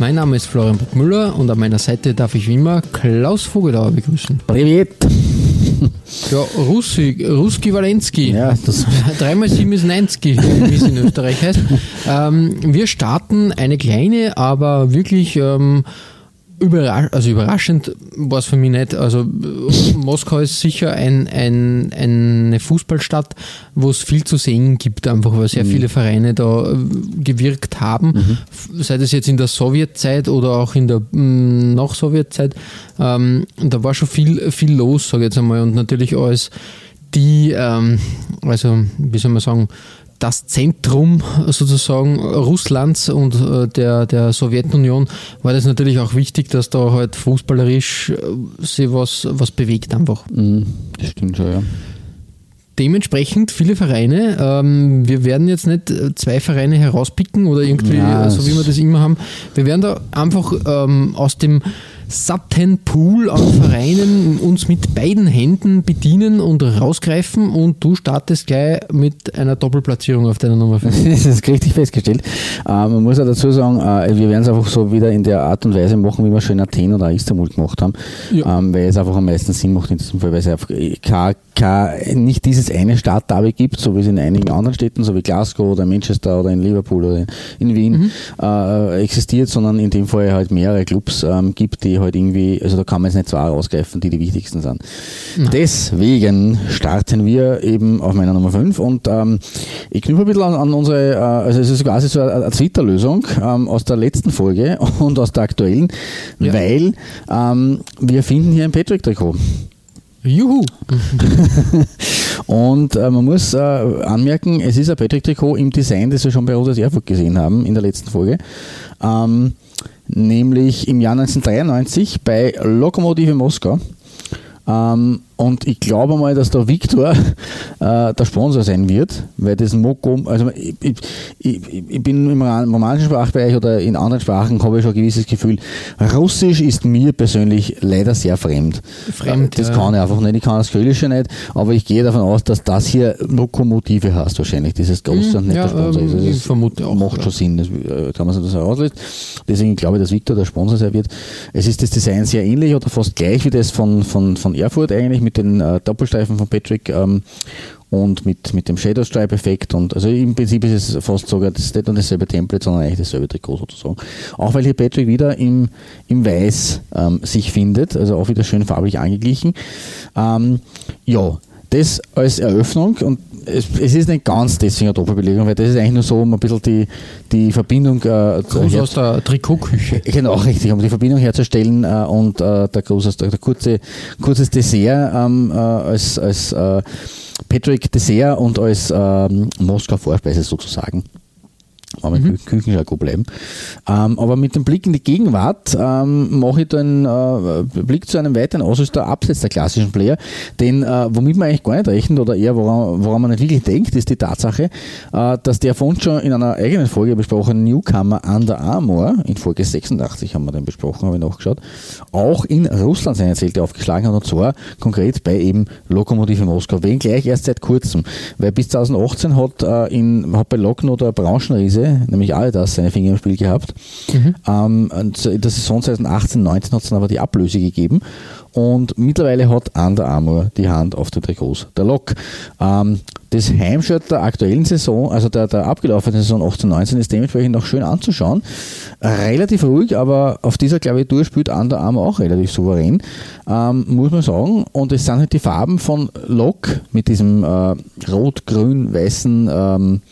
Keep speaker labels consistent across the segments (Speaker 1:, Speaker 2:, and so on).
Speaker 1: Mein Name ist Florian Bruckmüller und an meiner Seite darf ich wie immer Klaus Vogelauer begrüßen.
Speaker 2: Privet.
Speaker 1: Ja, Russi, Ruski Walensky.
Speaker 2: Ja, das,
Speaker 1: Dreimal sieben ist 90, wie es in Österreich heißt. Ähm, wir starten eine kleine, aber wirklich ähm, überrasch also überraschend war es für mich nicht. Also Moskau ist sicher ein, ein, eine Fußballstadt, wo es viel zu sehen gibt, einfach weil sehr viele Vereine da äh, gewirkt haben. F- Sei das jetzt in der Sowjetzeit oder auch in der mh, Nach-Sowjetzeit. Ähm, da war schon viel, viel los, sage ich jetzt einmal. Und natürlich als die, ähm, also wie soll man sagen, das Zentrum sozusagen Russlands und äh, der, der Sowjetunion war das natürlich auch wichtig, dass da halt fußballerisch äh, sich was, was bewegt einfach.
Speaker 2: Mhm, das stimmt schon, ja.
Speaker 1: Dementsprechend viele Vereine. Ähm, wir werden jetzt nicht äh, zwei Vereine herauspicken oder irgendwie,
Speaker 2: Ja,
Speaker 1: so wie wir das immer haben. Wir werden da einfach ähm, aus dem satten Pool an Vereinen uns mit beiden Händen bedienen und rausgreifen und du startest gleich mit einer Doppelplatzierung auf deiner Nummer 5.
Speaker 2: Das ist richtig festgestellt. Äh, man muss ja dazu sagen, äh, wir werden es einfach so wieder in der Art und Weise machen, wie wir schon in Athen oder Istanbul gemacht haben,
Speaker 1: Ja.
Speaker 2: ähm, weil es einfach am meisten Sinn macht in diesem Fall, weil es einfach kein, kein, nicht dieses eine Stadtderby gibt, so wie es in einigen anderen Städten, so wie Glasgow oder Manchester oder in Liverpool oder in Wien äh, existiert, sondern in dem Fall halt mehrere Clubs ähm, gibt, die halt irgendwie, also da kann man jetzt nicht zwei rausgreifen, die die wichtigsten sind. Deswegen starten wir eben auf meiner Nummer 5 und ähm, ich knüpfe ein bisschen an, an unsere, äh, also es ist quasi so eine, eine Twitter-Lösung ähm, aus der letzten Folge und aus der aktuellen,
Speaker 1: Ja.
Speaker 2: weil ähm, wir finden hier ein Patrick-Trikot.
Speaker 1: Juhu!
Speaker 2: Und äh, man muss äh, anmerken, es ist ein Patrick-Trikot im Design, das wir schon bei Roses Erfurt gesehen haben in der letzten Folge. Ähm, nämlich im Jahr 1993 bei Lokomotive Moskau. Ähm, und ich glaube mal, dass der Viktor äh, der Sponsor sein wird, weil das Moko, also ich, ich, ich, bin im ro- romanischen Sprachbereich oder in anderen Sprachen habe ich schon ein gewisses Gefühl. Russisch ist mir persönlich leider sehr fremd.
Speaker 1: Fremd,
Speaker 2: das
Speaker 1: ja.
Speaker 2: kann ich einfach nicht, ich kann das Kyrillische nicht, aber ich gehe davon aus, dass das hier Lokomotive heißt wahrscheinlich, dieses große und nicht
Speaker 1: ja,
Speaker 2: der Sponsor ist.
Speaker 1: ähm, ich vermute auch,
Speaker 2: Macht schon Sinn, das äh, kann man sich das herauslösen. Deswegen glaube ich, dass Victor der Sponsor sein wird. Es ist das Design sehr ähnlich oder fast gleich wie das von, von, von Erfurt eigentlich mit den äh, Doppelstreifen von Patrick ähm, und mit, mit dem Shadow Stripe Effekt und also im Prinzip ist es fast sogar das ist nicht nur dasselbe Template, sondern eigentlich dasselbe Trikot sozusagen. Auch weil hier Patrick wieder im, im Weiß ähm, sich findet, also auch wieder schön farblich angeglichen. Ähm, ja, das als Eröffnung und es, es ist nicht ganz deswegen eine Doppelbelegung, weil das ist eigentlich nur so, um ein bisschen die, die Verbindung äh,
Speaker 1: Gruß aus der Trikotküche.
Speaker 2: Genau, richtig, um die Verbindung herzustellen äh, und äh, der, große, der, der kurze, kurzes Dessert ähm, äh, als, als äh, Patrick Dessert und als ähm, Moskau Vorspeise sozusagen. Aber mhm. Küchenschako bleiben. Ähm, aber mit dem Blick in die Gegenwart ähm, mache ich dann äh, Blick zu einem weiteren Ausrüster abseits der klassischen Player, denn äh, womit man eigentlich gar nicht rechnet oder eher woran, woran man nicht wirklich denkt, ist die Tatsache, äh, dass der von uns schon in einer eigenen Folge besprochene Newcomer Under Armour, in Folge 86 haben wir den besprochen, habe ich nachgeschaut, auch in Russland seine Zelte aufgeschlagen hat und zwar konkret bei eben Lokomotive Moskau, wenngleich erst seit kurzem, weil bis 2018 hat, äh, in, hat bei Lokno der Branchenriese, nämlich Adidas, seine Finger im Spiel gehabt. Ähm, und in der Saison 2018, 19 hat es dann aber die Ablöse gegeben und mittlerweile hat Under Armour die Hand auf den Trikots der Lok. Ähm, Das Heimshirt der aktuellen Saison, also der, der abgelaufenen Saison 18-19, ist dementsprechend auch schön anzuschauen. Relativ ruhig, aber auf dieser Klaviatur spielt Under Armour auch relativ souverän, ähm, muss man sagen. Und es sind halt die Farben von Lok mit diesem äh, rot-grün-weißen ähm,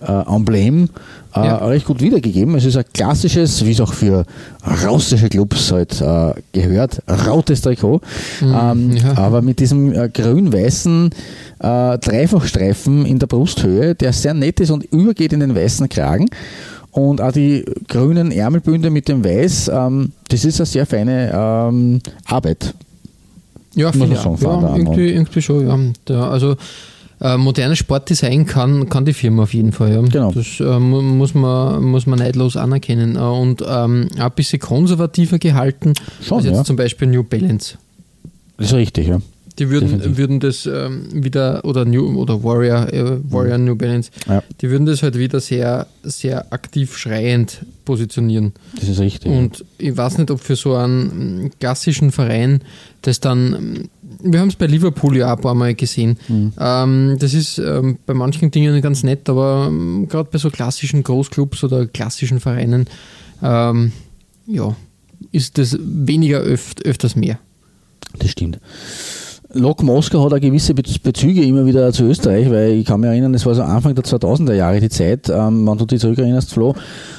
Speaker 2: äh, Emblem äh,
Speaker 1: Ja.
Speaker 2: recht gut wiedergegeben. Es ist ein klassisches, wie es auch für russische Clubs halt äh, gehört, rautes Trikot. ähm,
Speaker 1: ja.
Speaker 2: Aber mit diesem äh, grün-weißen äh, Dreifachstreifen in der Brusthöhe, der sehr nett ist und übergeht in den weißen Kragen. Und auch die grünen Ärmelbünde mit dem Weiß, ähm, das ist eine sehr feine ähm, Arbeit.
Speaker 1: Ja,
Speaker 2: Muss man
Speaker 1: ja, irgendwie, irgendwie schon, ja. Da, also äh, modernes Sportdesign kann, kann die Firma auf jeden Fall, ja.
Speaker 2: Genau.
Speaker 1: Das äh, mu- muss, man, muss man neidlos anerkennen. Äh, Und ähm, ein bisschen konservativer gehalten
Speaker 2: Schon,
Speaker 1: als jetzt
Speaker 2: ja.
Speaker 1: zum Beispiel New Balance.
Speaker 2: Das ist richtig, ja.
Speaker 1: Die würden,
Speaker 2: Definitiv.
Speaker 1: würden das ähm, wieder, oder New oder Warrior, äh, Warrior New Balance,
Speaker 2: Ja.
Speaker 1: die würden das halt wieder sehr, sehr aktiv schreiend positionieren.
Speaker 2: Das ist richtig.
Speaker 1: Und ich weiß nicht, ob für so einen mm, klassischen Verein das dann, mm, wir haben es bei Liverpool ja auch ein paar Mal gesehen.
Speaker 2: Mhm.
Speaker 1: Ähm, das ist ähm, bei manchen Dingen ganz nett, aber ähm, gerade bei so klassischen Großclubs oder klassischen Vereinen, ähm, ja, ist das weniger öft, öfters mehr.
Speaker 2: Das stimmt. Lok Moskau hat auch gewisse Bez- Bezüge immer wieder zu Österreich, weil ich kann mich erinnern, es war so Anfang der 2000er Jahre die Zeit, ähm, wenn du dich zurückerinnerst, Flo,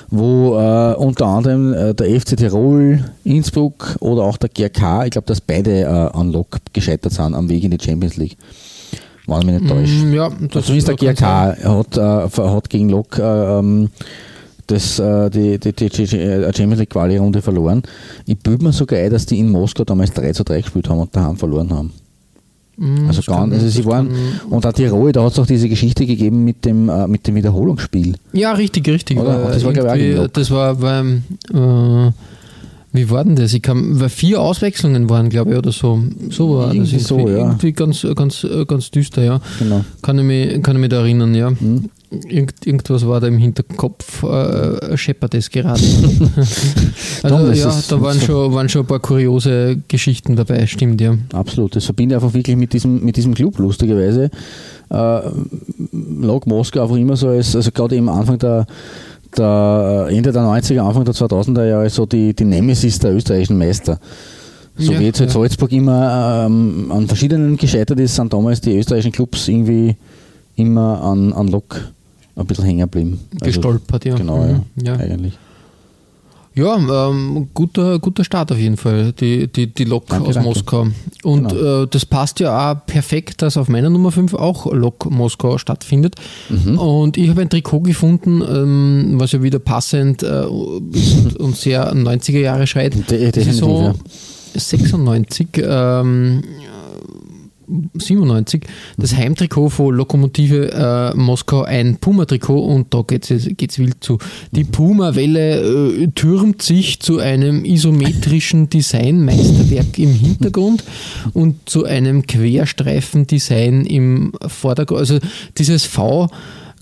Speaker 2: wo äh, unter anderem äh, der FC Tirol, Innsbruck oder auch der GRK, ich glaube, dass beide äh, an Lok gescheitert sind am Weg in die Champions League. Ich mich nicht täusche.
Speaker 1: Mm, ja,
Speaker 2: Also zumindest der
Speaker 1: kann sein.
Speaker 2: GRK hat, äh, hat gegen Lok äh, ähm, das, äh, die, die, die, die Champions League Quali-Runde verloren. Ich bilde mir sogar ein, dass die in Moskau damals 3 zu 3 gespielt haben und daheim verloren haben.
Speaker 1: Mm,
Speaker 2: Also
Speaker 1: kann-
Speaker 2: also sie waren, und auch Tirol, da hat es auch diese Geschichte gegeben mit dem, äh, mit dem Wiederholungsspiel.
Speaker 1: Ja, richtig, richtig.
Speaker 2: Oder?
Speaker 1: Weil
Speaker 2: Das war, glaub ich, auch
Speaker 1: das war beim, äh, wie war denn das? Ich kann, weil vier Auswechslungen waren, glaube ich, oder so. So war das
Speaker 2: Irgendwie so, ja.
Speaker 1: Irgendwie ganz, ganz, ganz düster, ja.
Speaker 2: Genau.
Speaker 1: Kann ich mich, kann ich mich da erinnern, ja.
Speaker 2: Hm.
Speaker 1: Irgend, irgendwas war da im Hinterkopf, äh, scheppert es gerade. also
Speaker 2: Tom,
Speaker 1: ja, da waren
Speaker 2: so-
Speaker 1: schon, waren schon ein paar kuriose Geschichten dabei, stimmt, ja.
Speaker 2: Absolut. Das verbinde ich einfach wirklich mit diesem, mit diesem Club, lustigerweise. Äh, Lok Moskau einfach immer so als, also gerade im Anfang der, der Ende der 90er, Anfang der 2000er Jahre so die, die Nemesis der österreichischen Meister. So
Speaker 1: Ja,
Speaker 2: wie jetzt halt. Salzburg immer ähm, an verschiedenen gescheitert ist, sind damals die österreichischen Clubs irgendwie immer an, an Lok ein bisschen hängen geblieben. Also,
Speaker 1: Gestolpert, ja.
Speaker 2: Genau,
Speaker 1: Mhm,
Speaker 2: ja,
Speaker 1: ja.
Speaker 2: eigentlich.
Speaker 1: Ja, ähm, guter, guter Start auf jeden Fall, die, die, die Lok
Speaker 2: Danke,
Speaker 1: aus
Speaker 2: danke.
Speaker 1: Moskau. Und
Speaker 2: Genau.
Speaker 1: äh, das passt ja auch perfekt, dass auf meiner Nummer 5 auch Lok Moskau stattfindet.
Speaker 2: Mhm.
Speaker 1: Und ich habe ein Trikot gefunden, ähm, was ja wieder passend äh, und, sehr 90er Jahre schreit.
Speaker 2: De- definitiv,
Speaker 1: 96, ähm, 97, das Heimtrikot von Lokomotive äh, Moskau, ein Puma-Trikot und da geht es geht's wild zu. Die Puma-Welle äh, türmt sich zu einem isometrischen Design-Meisterwerk im Hintergrund und zu einem Querstreifen-Design im Vordergrund. Also dieses V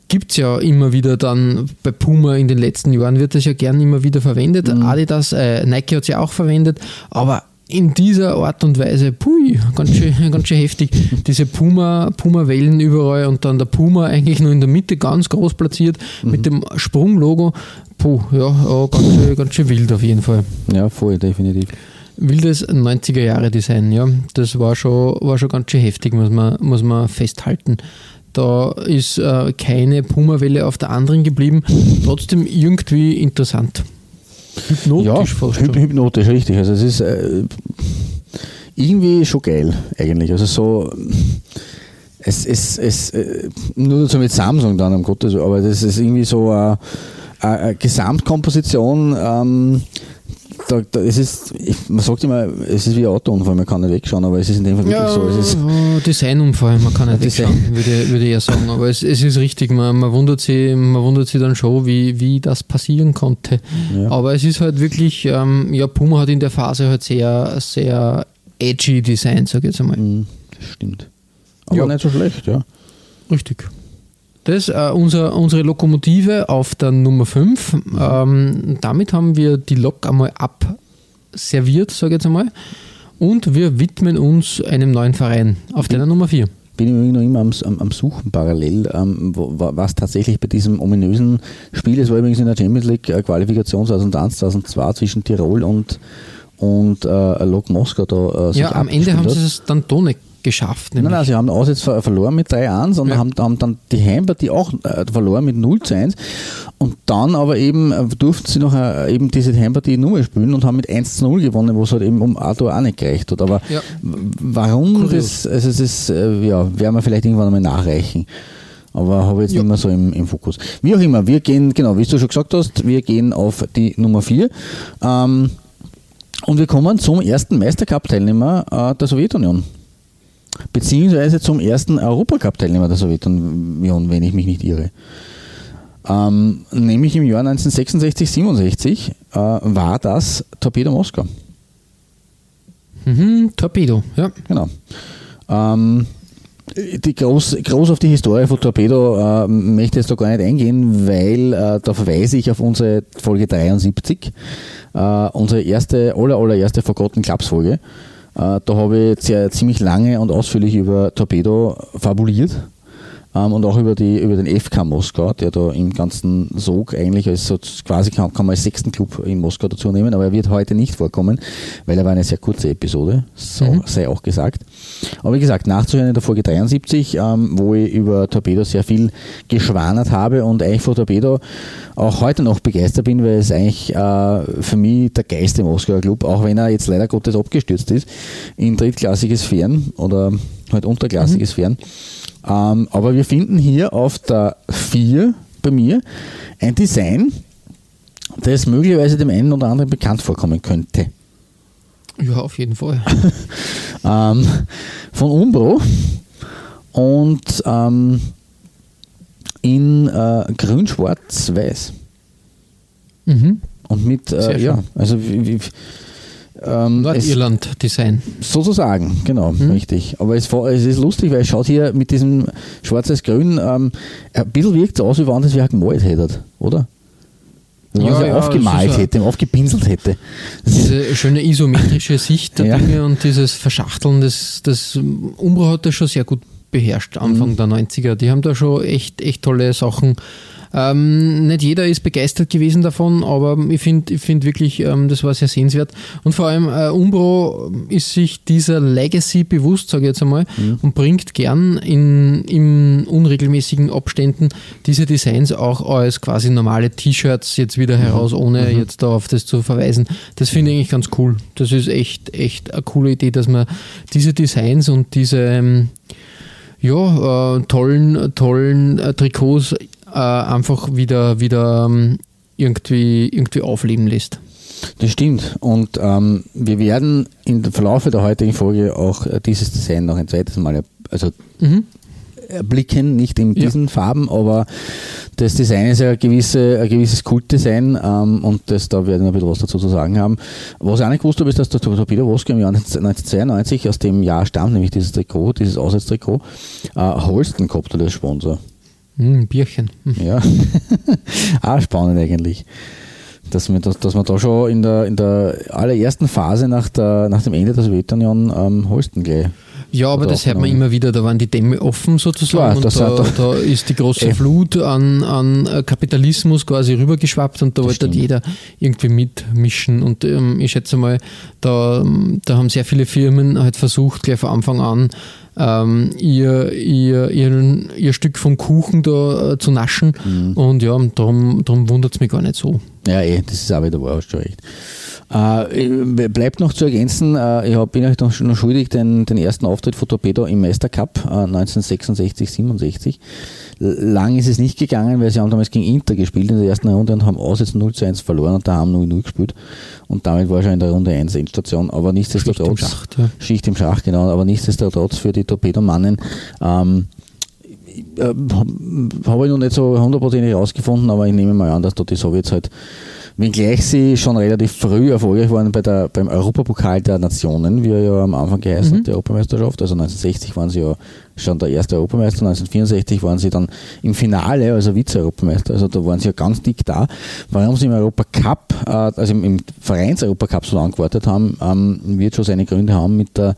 Speaker 1: gibt es ja immer wieder dann bei Puma in den letzten Jahren, wird das ja gern immer wieder verwendet. Adidas, äh, Nike hat es ja auch verwendet, aber in dieser Art und Weise, pui, ganz schön, ganz schön heftig. Diese Puma, Puma-Wellen überall und dann der Puma eigentlich nur in der Mitte ganz groß platziert mit dem Sprunglogo. Puh, ja, ja ganz, schön, ganz schön wild auf jeden Fall.
Speaker 2: Ja, voll, definitiv.
Speaker 1: Wildes 90er Jahre Design, ja. Das war schon, war schon ganz schön heftig, muss man, muss man festhalten. Da ist äh, keine Puma-Welle auf der anderen geblieben. Trotzdem irgendwie interessant. Hypnotisch
Speaker 2: ja,
Speaker 1: fast
Speaker 2: hyp hypnotisch, richtig. Also es ist äh, irgendwie schon geil eigentlich. Also so es ist es, äh, nur so mit Samsung dann, um Gottes Willen, aber das ist irgendwie so eine, eine eine Gesamtkomposition. Ähm, da, da, es ist, ich, man sagt immer, es ist wie ein Autounfall, man kann nicht wegschauen, aber es ist in dem Fall wirklich
Speaker 1: Ja,
Speaker 2: so. Es ist,
Speaker 1: ja, Designunfall, man kann nicht
Speaker 2: Design.
Speaker 1: wegschauen, würde, würde ich eher sagen. Aber es, es ist richtig, man, man, wundert sich, man wundert sich dann schon, wie, wie das passieren konnte.
Speaker 2: Ja.
Speaker 1: Aber es ist halt wirklich, ähm, ja, Puma hat in der Phase halt sehr, sehr edgy Design, sag ich jetzt einmal.
Speaker 2: Mm, das stimmt. Aber
Speaker 1: Ja.
Speaker 2: nicht so schlecht, ja.
Speaker 1: Richtig. Das ist äh, unser, unsere Lokomotive auf der Nummer 5. Ähm, damit haben wir die Lok einmal abserviert, sage ich jetzt einmal. Und wir widmen uns einem neuen Verein auf deiner Nummer 4.
Speaker 2: bin ich noch immer am, am, am Suchen parallel, ähm, wo, was tatsächlich bei diesem ominösen Spiel, es war übrigens in der Champions League äh, Qualifikation 2001, 2002 zwischen Tirol und, und äh, Lok Moskau da
Speaker 1: äh, Ja, am Ende haben sie es dann doch geschafft.
Speaker 2: Nein, nein, sie haben aus jetzt verloren mit 3-1 und ja. haben, haben, dann die Heimpartie auch äh, verloren mit 0 1 und dann aber eben äh, durften sie noch äh, eben diese Heimpartie nur spielen und haben mit 1 0 gewonnen, wo es halt eben um Arthur auch nicht gereicht hat. Aber ja. warum Kurios. das, also das ist, ja, werden wir vielleicht irgendwann einmal nachreichen. Aber habe ich jetzt ja. nicht mehr so im, im, Fokus. Wie auch immer, wir gehen, genau, wie du schon gesagt hast, wir gehen auf die Nummer 4. Ähm, und wir kommen zum ersten Meistercup-Teilnehmer äh, der Sowjetunion beziehungsweise zum ersten Europacup-Teilnehmer der Sowjetunion, wenn ich mich nicht irre. Ähm, nämlich im Jahr 1966, 67 äh, war das Torpedo Moskau.
Speaker 1: Mhm, Torpedo, ja.
Speaker 2: Genau. Ähm, die groß, groß auf die Historie von Torpedo äh, möchte ich jetzt da gar nicht eingehen, weil äh, da verweise ich auf unsere Folge 73, äh, unsere erste, aller, allererste Forgotten Clubs Folge. Äh, da habe ich ziemlich lange und ausführlich über Torpedo fabuliert und auch über, die, über den FK Moskau, der da im ganzen Sog eigentlich als so quasi kann, kann man als sechsten Club in Moskau dazu nehmen, aber er wird heute nicht vorkommen, weil er war eine sehr kurze Episode, so mhm. sei auch gesagt. Aber wie gesagt, nachzuhören in der Folge 73, ähm, wo ich über Torpedo sehr viel geschwanert habe und eigentlich vor Torpedo auch heute noch begeistert bin, weil es eigentlich äh, für mich der geilste Moskauer Club, auch wenn er jetzt leider Gottes abgestürzt ist, in drittklassige Sphären oder halt unterklassige mhm. Sphären. Ähm, aber wir finden hier auf der 4 bei mir ein Design, das möglicherweise dem einen oder anderen bekannt vorkommen könnte.
Speaker 1: Ja, auf jeden Fall.
Speaker 2: ähm, von Umbro und ähm, in äh, grün, schwarz, weiß.
Speaker 1: Mhm.
Speaker 2: Und mit, äh, ja, also wie, wie,
Speaker 1: ähm, Nordirland-Design.
Speaker 2: Sozusagen, genau, hm. richtig. Aber es, es, ist lustig, weil es schaut hier mit diesem schwarz-grün, ähm, ein bisschen wirkt es aus, wie wenn das wer gemalt hätte, oder? Wenn man ja, ja, aufgemalt hätte, aufgepinselt hätte.
Speaker 1: Diese schöne isometrische Sicht der ja. Dinge und dieses Verschachteln, das, das Umbro hat das schon sehr gut beherrscht, Anfang mhm. der 90er. Die haben da schon echt, echt tolle Sachen ähm, nicht jeder ist begeistert gewesen davon, aber ich finde ich find wirklich, ähm, das war sehr sehenswert. Und vor allem äh, Umbro ist sich dieser Legacy bewusst, sage ich jetzt einmal, mhm. und bringt gern in, in unregelmäßigen Abständen diese Designs auch als quasi normale T-Shirts jetzt wieder heraus, mhm. ohne mhm. jetzt da auf das zu verweisen. Das finde ich eigentlich ganz cool. Das ist echt, echt eine coole Idee, dass man diese Designs und diese ähm, ja, äh, tollen, tollen äh, Trikots äh, einfach wieder, wieder ähm, irgendwie, irgendwie aufleben lässt.
Speaker 2: Das stimmt. Und ähm, wir werden im Verlauf der heutigen Folge auch äh, dieses Design noch ein zweites Mal also mhm. erblicken, nicht in diesen ja. Farben, aber das Design ist ja ein, gewisse, ein gewisses Kultdesign ähm, und das, da werden wir ein bisschen was dazu zu sagen haben. Was ich auch nicht gewusst habe, ist, dass der Torpedo Woske im Jahr 1992 aus dem Jahr stammt, nämlich dieses Trikot, dieses Auswärtstrikot, äh, Holsten gehabt hat als Sponsor.
Speaker 1: Mm, Bierchen.
Speaker 2: Hm. Ja, auch spannend eigentlich. Dass man, dass, dass man da schon in der, in der allerersten Phase nach, der, nach dem Ende der Sowjetunion ähm, Holsten gleich
Speaker 1: ja, aber das hört man immer wieder, da waren die Dämme offen sozusagen Klar, und da, da, ist die große äh. Flut an, an Kapitalismus quasi rübergeschwappt und da wollte jeder irgendwie mitmischen und ähm, ich schätze mal, da, da haben sehr viele Firmen halt versucht, gleich von Anfang an ähm, ihr, ihr, ihr, ihr Stück vom Kuchen da äh, zu naschen. Mhm. Und ja, darum, darum wundert es mich gar nicht so.
Speaker 2: Ja, eh, das ist auch wieder wahr, hast du recht. Äh, bleibt noch zu ergänzen, äh, ich hab, bin euch noch, noch schuldig den, den ersten Auftritt von Torpedo im Meistercup äh, 1966, 67. Lang ist es nicht gegangen, weil sie haben damals gegen Inter gespielt in der ersten Runde und haben aus jetzt 0 zu 1 verloren und da haben 0 0 gespielt. Und damit war schon in der Runde 1 Endstation. Aber nichtsdestotrotz. Schicht im Schach, ja. Schicht im Schach, genau. Aber nichtsdestotrotz für die Torpedomannen. Ähm, äh, habe ich noch nicht so hundertprozentig herausgefunden, aber ich nehme mal an, dass da die Sowjets halt wenngleich sie schon relativ früh erfolgreich waren bei der, beim Europapokal der Nationen, wie er ja am Anfang geheißen mhm. hat, die Europameisterschaft. Also 1960 waren sie ja schon der erste Europameister, 1964 waren sie dann im Finale, also Vize-Europameister, also da waren sie ja ganz dick da. Warum sie im Europacup, äh, also im, im Vereins-Europacup so lange gewartet haben, ähm, wird schon seine Gründe haben mit der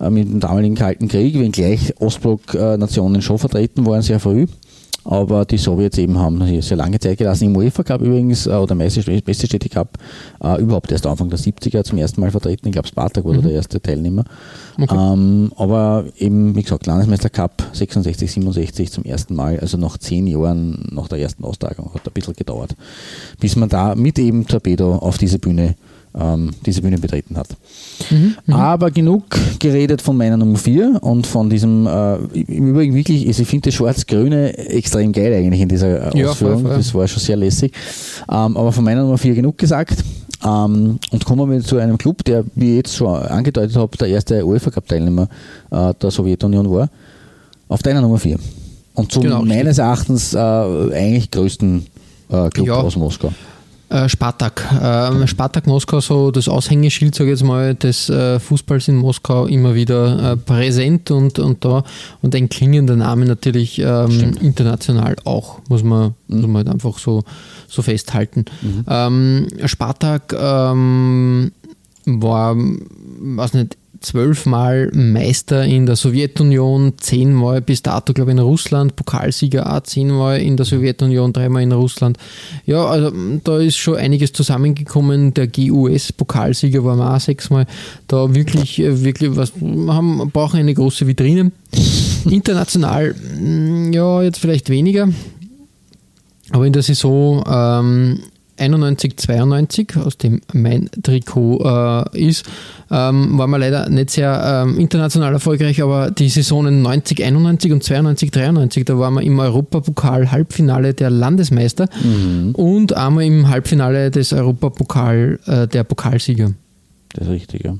Speaker 2: äh, mit dem damaligen Kalten Krieg, wenngleich Ostblock-Nationen schon vertreten waren, sehr früh. Aber die Sowjets eben haben hier sehr lange Zeit gelassen. Im UEFA Cup übrigens, äh, oder Meisterstädte Cup, äh, überhaupt erst Anfang der 70er zum ersten Mal vertreten. Ich glaube, Spartak war mhm. der erste Teilnehmer. Okay. Ähm, aber eben, wie gesagt, Landesmeister Cup 66, 67 zum ersten Mal, also nach zehn Jahren nach der ersten Austragung. Hat ein bisschen gedauert, bis man da mit eben Torpedo auf diese Bühne ähm, diese Bühne betreten hat. Mhm, mhm, Aber genug geredet von meiner Nummer 4 und von diesem, äh, im Übrigen wirklich, ich finde das Schwarz-Grüne extrem geil eigentlich in dieser äh, ja, Ausführung. Voll. Das war schon sehr lässig. Ähm, aber von meiner Nummer 4 genug gesagt. Ähm, und kommen wir zu einem Club, der, wie ich jetzt schon angedeutet habe, der erste UEFA Cup-Teilnehmer äh, der Sowjetunion war. Auf deiner Nummer 4. Und zum genau, meines Erachtens äh, eigentlich größten äh, Club ja. aus Moskau.
Speaker 1: Äh, Spartak. Ähm, Spartak Moskau, so das Aushängeschild, sage ich jetzt mal, des äh, Fußballs in Moskau immer wieder äh, präsent und, und da und ein klingender Name natürlich ähm, international auch, muss man, mhm. muss man halt einfach so, so festhalten. Mhm. Ähm, Spartak ähm, war, weiß nicht, zwölfmal Meister in der Sowjetunion, zehnmal bis dato, glaube ich, in Russland, Pokalsieger auch zehnmal in der Sowjetunion, dreimal in Russland. Ja, also da ist schon einiges zusammengekommen. Der GUS-Pokalsieger war auch sechsmal. Da wirklich, äh, wirklich was, haben, brauchen eine große Vitrine. International, mm, ja, jetzt vielleicht weniger. Aber in der Saison ähm, 91, 92, aus dem mein Trikot äh, ist, ähm, war man leider nicht sehr ähm, international erfolgreich, aber die Saisonen 90, 91 und 92, 93, da waren wir im Europapokal Halbfinale der Landesmeister mhm. und einmal im Halbfinale des Europapokal äh, der Pokalsieger.
Speaker 2: Das ist richtig, ja.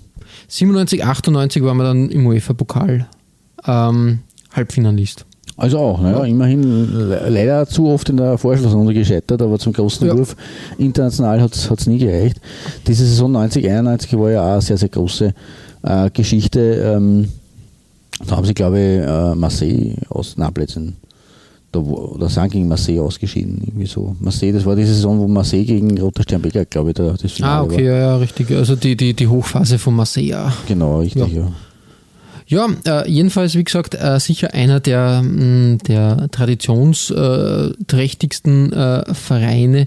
Speaker 1: 97, 98 waren wir dann im UEFA-Pokal ähm, Halbfinalist.
Speaker 2: Also auch, naja, immerhin leider zu oft in der Vorschlussrunde gescheitert, aber zum großen ja. Wurf international hat es nie gereicht. Diese Saison 90, 91 war ja auch eine sehr, sehr große äh, Geschichte. Ähm, da haben sie, glaube ich, äh, Marseille aus Napletzen da, da sind gegen Marseille ausgeschieden. Irgendwie so. Marseille, das war die Saison, wo Marseille gegen Roter Stern Becker, glaube ich, da,
Speaker 1: das Finale Ah, okay, war. ja, ja, richtig. Also die, die, die Hochphase von Marseille.
Speaker 2: Genau, richtig, ja. ja.
Speaker 1: Ja, äh, jedenfalls, wie gesagt, äh, sicher einer der, mm, der traditionsträchtigsten äh, Vereine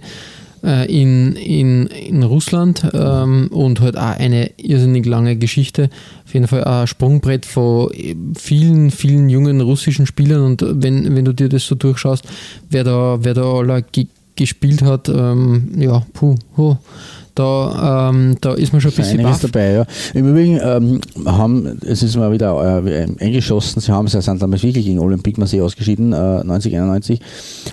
Speaker 1: äh, in, in, in Russland ähm, und halt auch eine irrsinnig lange Geschichte. Auf jeden Fall ein Sprungbrett von vielen, vielen jungen russischen Spielern und wenn, wenn du dir das so durchschaust, wer da, wer da alle gespielt hat, ähm, ja, puh, puh da, ähm, da ist man schon ein bisschen
Speaker 2: baff. dabei, ja. Im Übrigen ähm, haben, es ist mal wieder äh, eingeschossen, sie haben, sie sind damals wirklich gegen Olympique Marseille ausgeschieden, äh, 90, 91,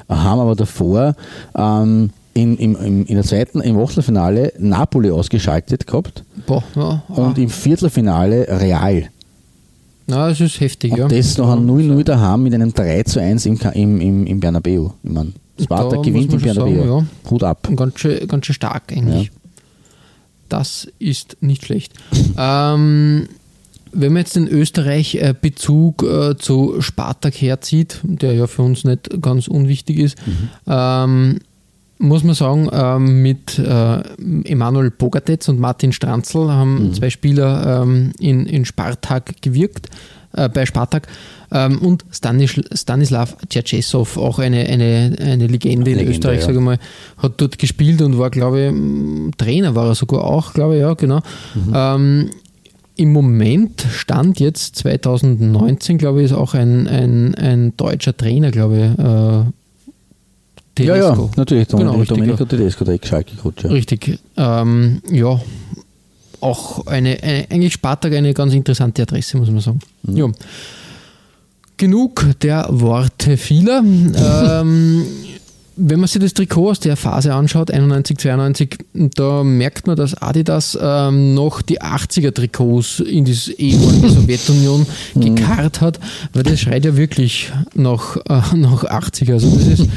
Speaker 2: haben aber davor ähm, in, im, in der zweiten, im Achtelfinale Napoli ausgeschaltet gehabt Boah, ja, und im Viertelfinale Real.
Speaker 1: Ja, das ist heftig,
Speaker 2: und
Speaker 1: ja.
Speaker 2: das noch ein 0-0 daheim mit einem 3 zu 1 im, im, im, im Bernabeu. Ich meine, Sparta gewinnt im Bernabeu. Sagen,
Speaker 1: ja. Hut ab. Ganz schön, ganz schön stark eigentlich. Ja. Das ist nicht schlecht. ähm, wenn man jetzt den Österreich-Bezug äh, zu Spartak herzieht, der ja für uns nicht ganz unwichtig ist, mhm. ähm, muss man sagen, ähm, mit äh, Emanuel Bogatetz und Martin Stranzl haben mhm. zwei Spieler ähm, in, in Spartak gewirkt, äh, bei Spartak. Ähm, und Stanis, Stanislav Tschetschesow, auch eine, eine, eine Legende in Legende, Österreich, ja. sage ich mal, hat dort gespielt und war, glaube ich, Trainer war er sogar auch, glaube ich, ja, genau. Mhm. Ähm, Im Moment stand jetzt 2019, glaube ich, ist auch ein, ein, ein deutscher Trainer, glaube ich, äh,
Speaker 2: Tedesco. Ja, ja, natürlich. Genau, richtig, Domenico Tedesco, der.
Speaker 1: Ja. Richtig. Ähm, ja, auch eine, eine, eigentlich Spartak eine ganz interessante Adresse, muss man sagen. Mhm. Ja. Genug der Worte vieler. ähm, wenn man sich das Trikot aus der Phase anschaut, 91, 92, da merkt man, dass Adidas ähm, noch die 80er Trikots in die ehemalige Sowjetunion mhm. gekarrt hat, weil das schreit ja wirklich nach, äh, nach 80er. Also das ist,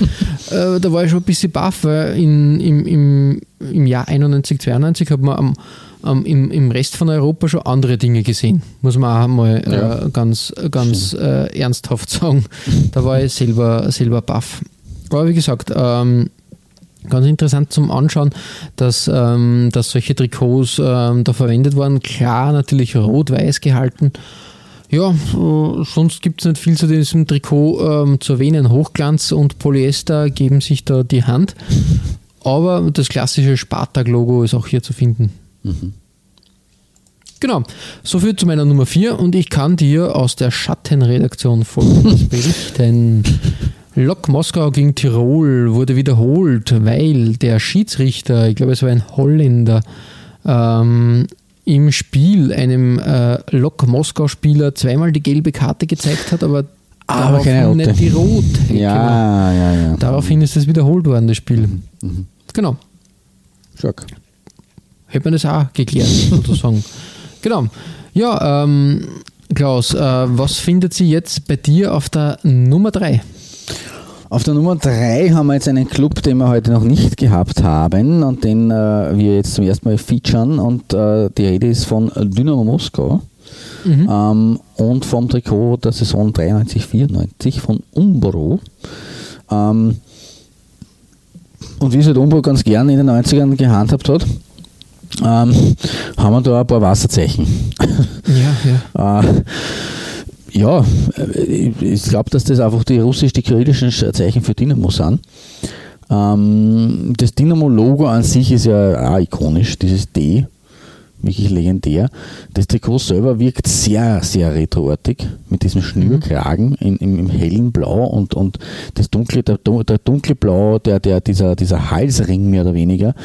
Speaker 1: äh, da war ich schon ein bisschen baff, weil in, im, im, im Jahr 91, 92 hat man am ähm, im, im Rest von Europa schon andere Dinge gesehen, muss man auch mal äh, ja. ganz, ganz äh, ernsthaft sagen. Da war ich selber, selber baff. Aber wie gesagt, ähm, Ganz interessant zum Anschauen, dass, ähm, dass solche Trikots ähm, da verwendet wurden. Klar, natürlich rot-weiß gehalten. Ja, äh, sonst gibt es nicht viel zu diesem Trikot ähm, zu erwähnen. Hochglanz und Polyester geben sich da die Hand. Aber das klassische Spartak-Logo ist auch hier zu finden. Genau, soviel zu meiner Nummer 4 und ich kann dir aus der Schattenredaktion folgendes berichten. Lok Moskau gegen Tirol wurde wiederholt, weil der Schiedsrichter, ich glaube es war ein Holländer, ähm, im Spiel einem äh, Lok Moskau-Spieler zweimal die gelbe Karte gezeigt hat, aber
Speaker 2: Aber keine
Speaker 1: daraufhin
Speaker 2: rote.
Speaker 1: nicht die rot.
Speaker 2: Ja, ja, ja.
Speaker 1: Daraufhin ist es wiederholt worden, das Spiel.
Speaker 2: Mhm.
Speaker 1: Genau.
Speaker 2: Schock.
Speaker 1: Hätte man das auch geklärt, sozusagen. Genau. Ja, ähm, Klaus, äh, was findet sie jetzt bei dir auf der Nummer 3?
Speaker 2: Auf der Nummer 3 haben wir jetzt einen Club, den wir heute noch nicht gehabt haben und den äh, wir jetzt zum ersten Mal featuren. Und äh, die Rede ist von Dynamo Moskau ähm, und vom Trikot der Saison 93-94 von Umbro. Ähm, und wie es halt Umbro ganz gern in den 90ern gehandhabt hat, ähm, haben wir da ein paar Wasserzeichen.
Speaker 1: Ja, ja.
Speaker 2: Äh, ja, äh, ich glaube, dass das einfach die russisch, die kyrillischen Zeichen für Dynamo sind. Ähm, das Dynamo-Logo an sich ist ja auch ikonisch, dieses D, wirklich legendär. Das Trikot selber wirkt sehr, sehr retroartig mit diesem Schnürkragen in, im, im hellen Blau und, und das dunkle, der, der dunkle Blau, der, der, dieser, dieser Halsring mehr oder weniger,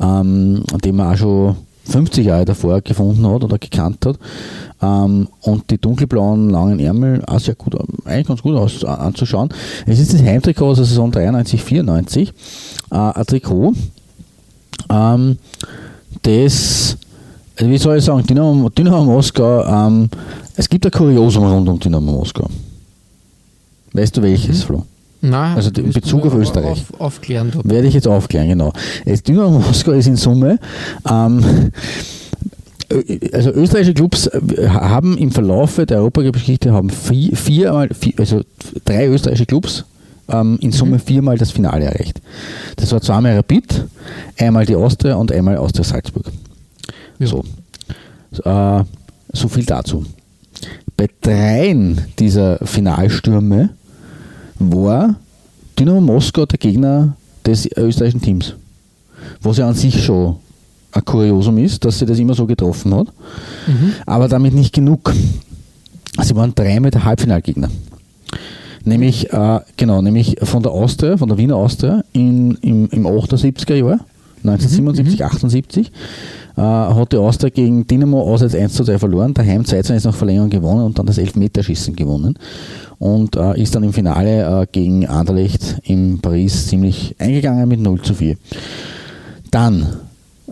Speaker 2: ähm, den man auch schon 50 Jahre davor gefunden hat oder gekannt hat. Ähm, und die dunkelblauen langen Ärmel auch sehr gut, eigentlich ganz gut aus, anzuschauen. Es ist das Heimtrikot aus der Saison 93, 94. Äh, ein Trikot, ähm, das, wie soll ich sagen, Dynamo, Dynamo Moskau, ähm, es gibt ein Kuriosum rund um Dynamo Moskau. Weißt du welches, Flo?
Speaker 1: Nein,
Speaker 2: Also in Bezug auf Österreich.
Speaker 1: Auf, aufklären. Du.
Speaker 2: Werde ich jetzt aufklären, genau. Das Dynamo Moskau ist in Summe, ähm, also österreichische Clubs äh, haben im Verlaufe der Europageschichte haben vier, viermal, vier, also drei österreichische Clubs ähm, in Summe viermal das Finale erreicht. Das war zweimal Rapid, einmal die Austria und einmal Austria Salzburg.
Speaker 1: Ja.
Speaker 2: So. Äh, so viel dazu. Bei dreien dieser Finalstürme war Dynamo Moskau der Gegner des österreichischen Teams. Was ja an sich schon ein Kuriosum ist, dass sie das immer so getroffen hat. Aber damit nicht genug. Sie waren dreimal der Halbfinalgegner. Nämlich, äh, genau, nämlich von der Austria, von der Wiener Austria in, im, im 78er Jahr, 1977, 78, äh, hat die Austria gegen Dynamo auswärts 1 zu 2 verloren, daheim 2 zu 1 nach Verlängerung gewonnen und dann das Elfmeterschießen gewonnen. Und äh, ist dann im Finale äh, gegen Anderlecht in Paris ziemlich eingegangen mit 0 zu 4. Dann,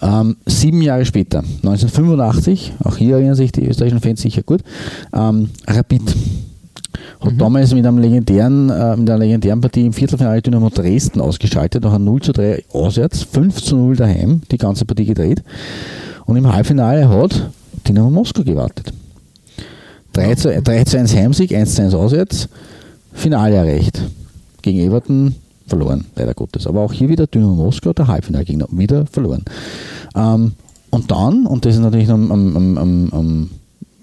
Speaker 2: ähm, sieben Jahre später, 1985, auch hier erinnern sich die österreichischen Fans sicher gut, ähm, Rapid hat damals mit, einem legendären, äh, mit einer legendären Partie im Viertelfinale Dynamo Dresden ausgeschaltet, nach einem 0 zu 3 auswärts, 5 zu 0 daheim, die ganze Partie gedreht. Und im Halbfinale hat Dynamo Moskau gewartet. 3 zu, 3 zu 1 Heimsieg, 1 zu 1 auswärts, Finale erreicht. Gegen Everton verloren, leider Gottes. Aber auch hier wieder Dynamo Moskau, der Halbfinalgegner, wieder verloren. Ähm, und dann, und das ist natürlich am, am, am, am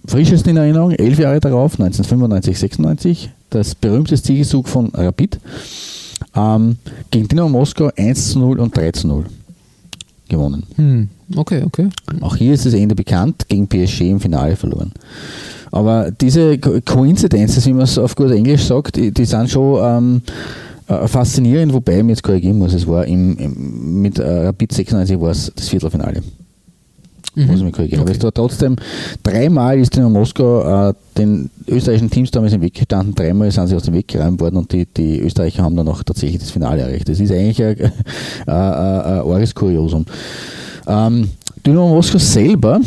Speaker 2: frischesten in Erinnerung, elf Jahre darauf, 1995, 96, das berühmte Siegeszug von Rapid ähm, gegen Dynamo Moskau 1 zu 0 und 3 zu 0 gewonnen.
Speaker 1: Hm, okay, okay.
Speaker 2: Auch hier ist das Ende bekannt, gegen PSG im Finale verloren. Aber diese Co- Coincidences, wie man es auf gut Englisch sagt, die, die sind schon ähm, äh, faszinierend, wobei ich mich jetzt korrigieren muss, es war im, im, mit äh, Rapid 96 war es das Viertelfinale. Muss ich mich korrigieren. Aber
Speaker 1: Okay.
Speaker 2: es war trotzdem, dreimal ist Dynamo Moskau äh, den österreichischen Teams damals im Weg gestanden, dreimal sind sie aus dem Weg geräumt worden und die, die Österreicher haben dann auch tatsächlich das Finale erreicht. Das ist eigentlich ein, äh, äh, ein Kuriosum. Ähm, Dynamo Moskau selber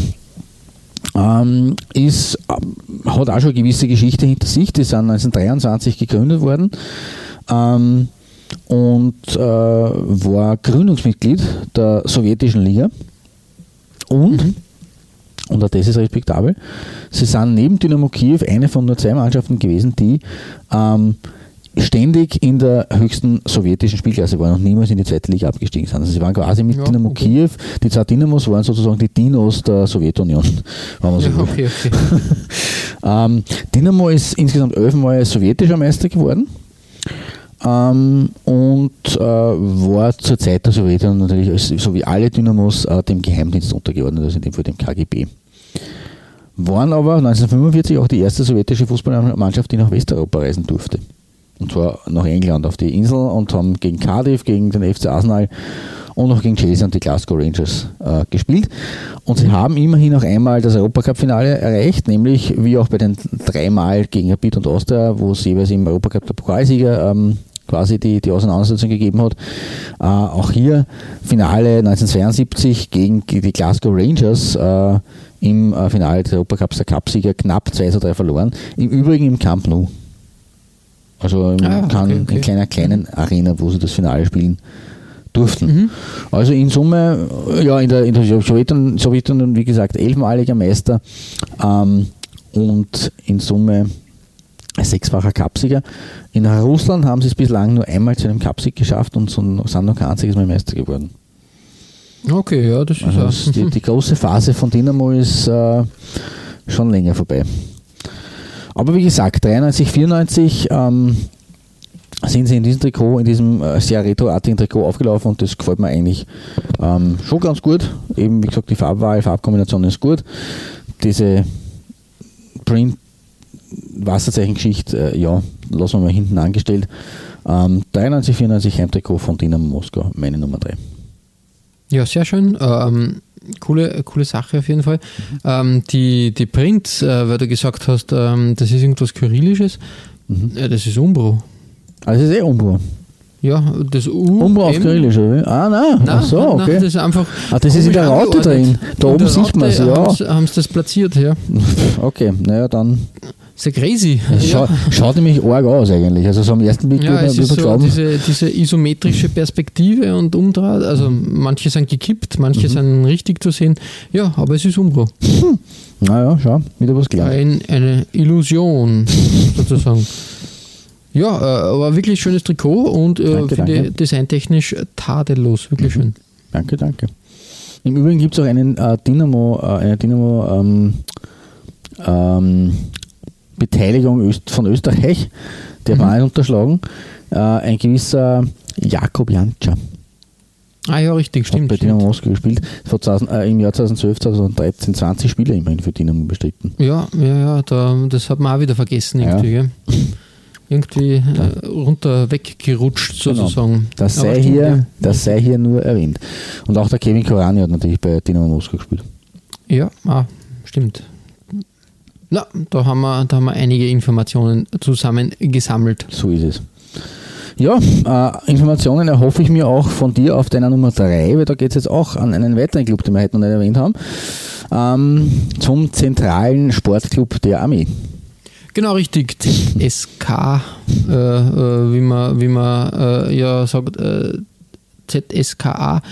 Speaker 2: ähm, ist, ähm, hat auch schon eine gewisse Geschichte hinter sich. Die sind 1923 gegründet worden ähm, und äh, war Gründungsmitglied der sowjetischen Liga. Und, und auch das ist respektabel, sie sind neben Dynamo Kiew eine von nur zwei Mannschaften gewesen, die ähm, ständig in der höchsten sowjetischen Spielklasse waren und niemals in die zweite Liga abgestiegen sind. Also sie waren quasi mit
Speaker 1: Ja,
Speaker 2: Dynamo
Speaker 1: okay.
Speaker 2: Kiew, die zwei Dynamos waren sozusagen die Dinos der Sowjetunion. Wenn man so
Speaker 1: Ja,
Speaker 2: will.
Speaker 1: okay, okay.
Speaker 2: Ähm, Dynamo ist insgesamt elfmal sowjetischer Meister geworden ähm, und äh, war zur Zeit der Sowjetunion natürlich, so wie alle Dynamos, äh, dem Geheimdienst untergeordnet, also in dem Fall dem KGB. Waren aber 1945 auch die erste sowjetische Fußballmannschaft, die nach Westeuropa reisen durfte. Und zwar nach England auf die Insel und haben gegen Cardiff, gegen den FC Arsenal und noch gegen Chelsea und die Glasgow Rangers äh, gespielt. Und sie haben immerhin auch einmal das Europacup-Finale erreicht, nämlich wie auch bei den dreimal gegen Rapid und Austria, wo es jeweils im Europacup der Pokalsieger ähm, quasi die, die Auseinandersetzung gegeben hat. Äh, auch hier Finale 1972 gegen die Glasgow Rangers äh, im äh, Finale des Europacups der Cupsieger knapp 2 zu 3 verloren. Im Übrigen im Camp Nou. Also in,
Speaker 1: Ah,
Speaker 2: kann,
Speaker 1: okay.
Speaker 2: in kleiner kleinen Arena, wo sie das Finale spielen durften.
Speaker 1: Mhm.
Speaker 2: Also in Summe, äh, ja, in der, in der Sowjetunion, Sowjetunion, wie gesagt, elfmaliger Meister ähm, und in Summe sechsfacher Cupsieger. In Russland haben sie es bislang nur einmal zu einem Cupsieg geschafft und so- sind noch kein einziges Mal Meister geworden.
Speaker 1: Okay, ja, das ist
Speaker 2: Also
Speaker 1: auch-
Speaker 2: es- die, die große Phase von Dynamo ist äh, schon länger vorbei. Aber wie gesagt, 93, 94 ähm, sind sie in diesem Trikot, in diesem äh, sehr retroartigen Trikot aufgelaufen und das gefällt mir eigentlich ähm, schon ganz gut. Eben wie gesagt, die Farbwahl, Farbkombination ist gut. Diese Print Wasserzeichen-Geschichte, äh, ja, lassen wir mal hinten angestellt. Ähm, 93, 94 Heimtrikot von Dynamo Moskau, meine Nummer 3.
Speaker 1: Ja, sehr schön. Ähm, coole, coole Sache auf jeden Fall. Ähm, die, die Print, äh, weil du gesagt hast, ähm, das ist irgendwas Kyrillisches, ja, das ist Umbro.
Speaker 2: Also es ist eh Umbro.
Speaker 1: Ja, das U.
Speaker 2: Umbro auf Kyrillisch, oder? Ah, nein.
Speaker 1: Nein,
Speaker 2: Ach so,
Speaker 1: nein,
Speaker 2: okay.
Speaker 1: nein, das ist einfach.
Speaker 2: Ah, das ist in der Raute drin. Da
Speaker 1: In
Speaker 2: oben sieht man's,
Speaker 1: Raute
Speaker 2: ja.
Speaker 1: Haben's, haben's das platziert, ja.
Speaker 2: Okay, naja, dann.
Speaker 1: Sehr crazy.
Speaker 2: Es
Speaker 1: ja.
Speaker 2: schaut, schaut nämlich arg aus eigentlich. Also so am ersten Blick
Speaker 1: Ja, es
Speaker 2: man
Speaker 1: ist so
Speaker 2: glauben.
Speaker 1: diese, diese isometrische Perspektive und Umdraht. Also manche sind gekippt, manche
Speaker 2: Mhm.
Speaker 1: sind richtig zu sehen. Ja, aber es ist Umbro.
Speaker 2: Naja, schau, wieder was gelernt.
Speaker 1: Ein, eine Illusion sozusagen. Ja, äh, aber wirklich schönes Trikot und äh,
Speaker 2: Danke,
Speaker 1: finde designtechnisch tadellos, wirklich schön.
Speaker 2: Danke, danke. Im Übrigen gibt es auch einen äh, Dynamo, äh, eine Dynamo ähm, ähm, Beteiligung von Österreich, der
Speaker 1: Mhm.
Speaker 2: war nicht unterschlagen. Äh, ein gewisser Jakob Jantscher
Speaker 1: Ah ja, richtig,
Speaker 2: hat
Speaker 1: stimmt.
Speaker 2: bei
Speaker 1: stimmt.
Speaker 2: Dynamo Moskau gespielt. Vor 2000, äh, Im Jahr 2012, 2013 20 Spieler immerhin für Dynamo bestritten.
Speaker 1: Ja, ja, ja, da, das hat man auch wieder vergessen
Speaker 2: Ja.
Speaker 1: irgendwie. Gell? Irgendwie äh, runter weggerutscht
Speaker 2: Genau.
Speaker 1: sozusagen.
Speaker 2: Das
Speaker 1: Aber
Speaker 2: sei,
Speaker 1: stimmt,
Speaker 2: hier,
Speaker 1: ja.
Speaker 2: das sei hier nur erwähnt. Und auch der Kevin Korani hat natürlich bei Dynamo Moskau gespielt.
Speaker 1: Ja, ah, stimmt. Na, da haben, wir, da haben wir einige Informationen zusammengesammelt.
Speaker 2: So ist es. Ja, äh, Informationen erhoffe ich mir auch von dir auf deiner Nummer 3, weil da geht es jetzt auch an einen weiteren Club, den wir heute noch nicht erwähnt haben, ähm, zum zentralen Sportclub der Armee.
Speaker 1: Genau, richtig. ZSK, äh, äh, wie man, wie man äh, ja sagt, ZSKA,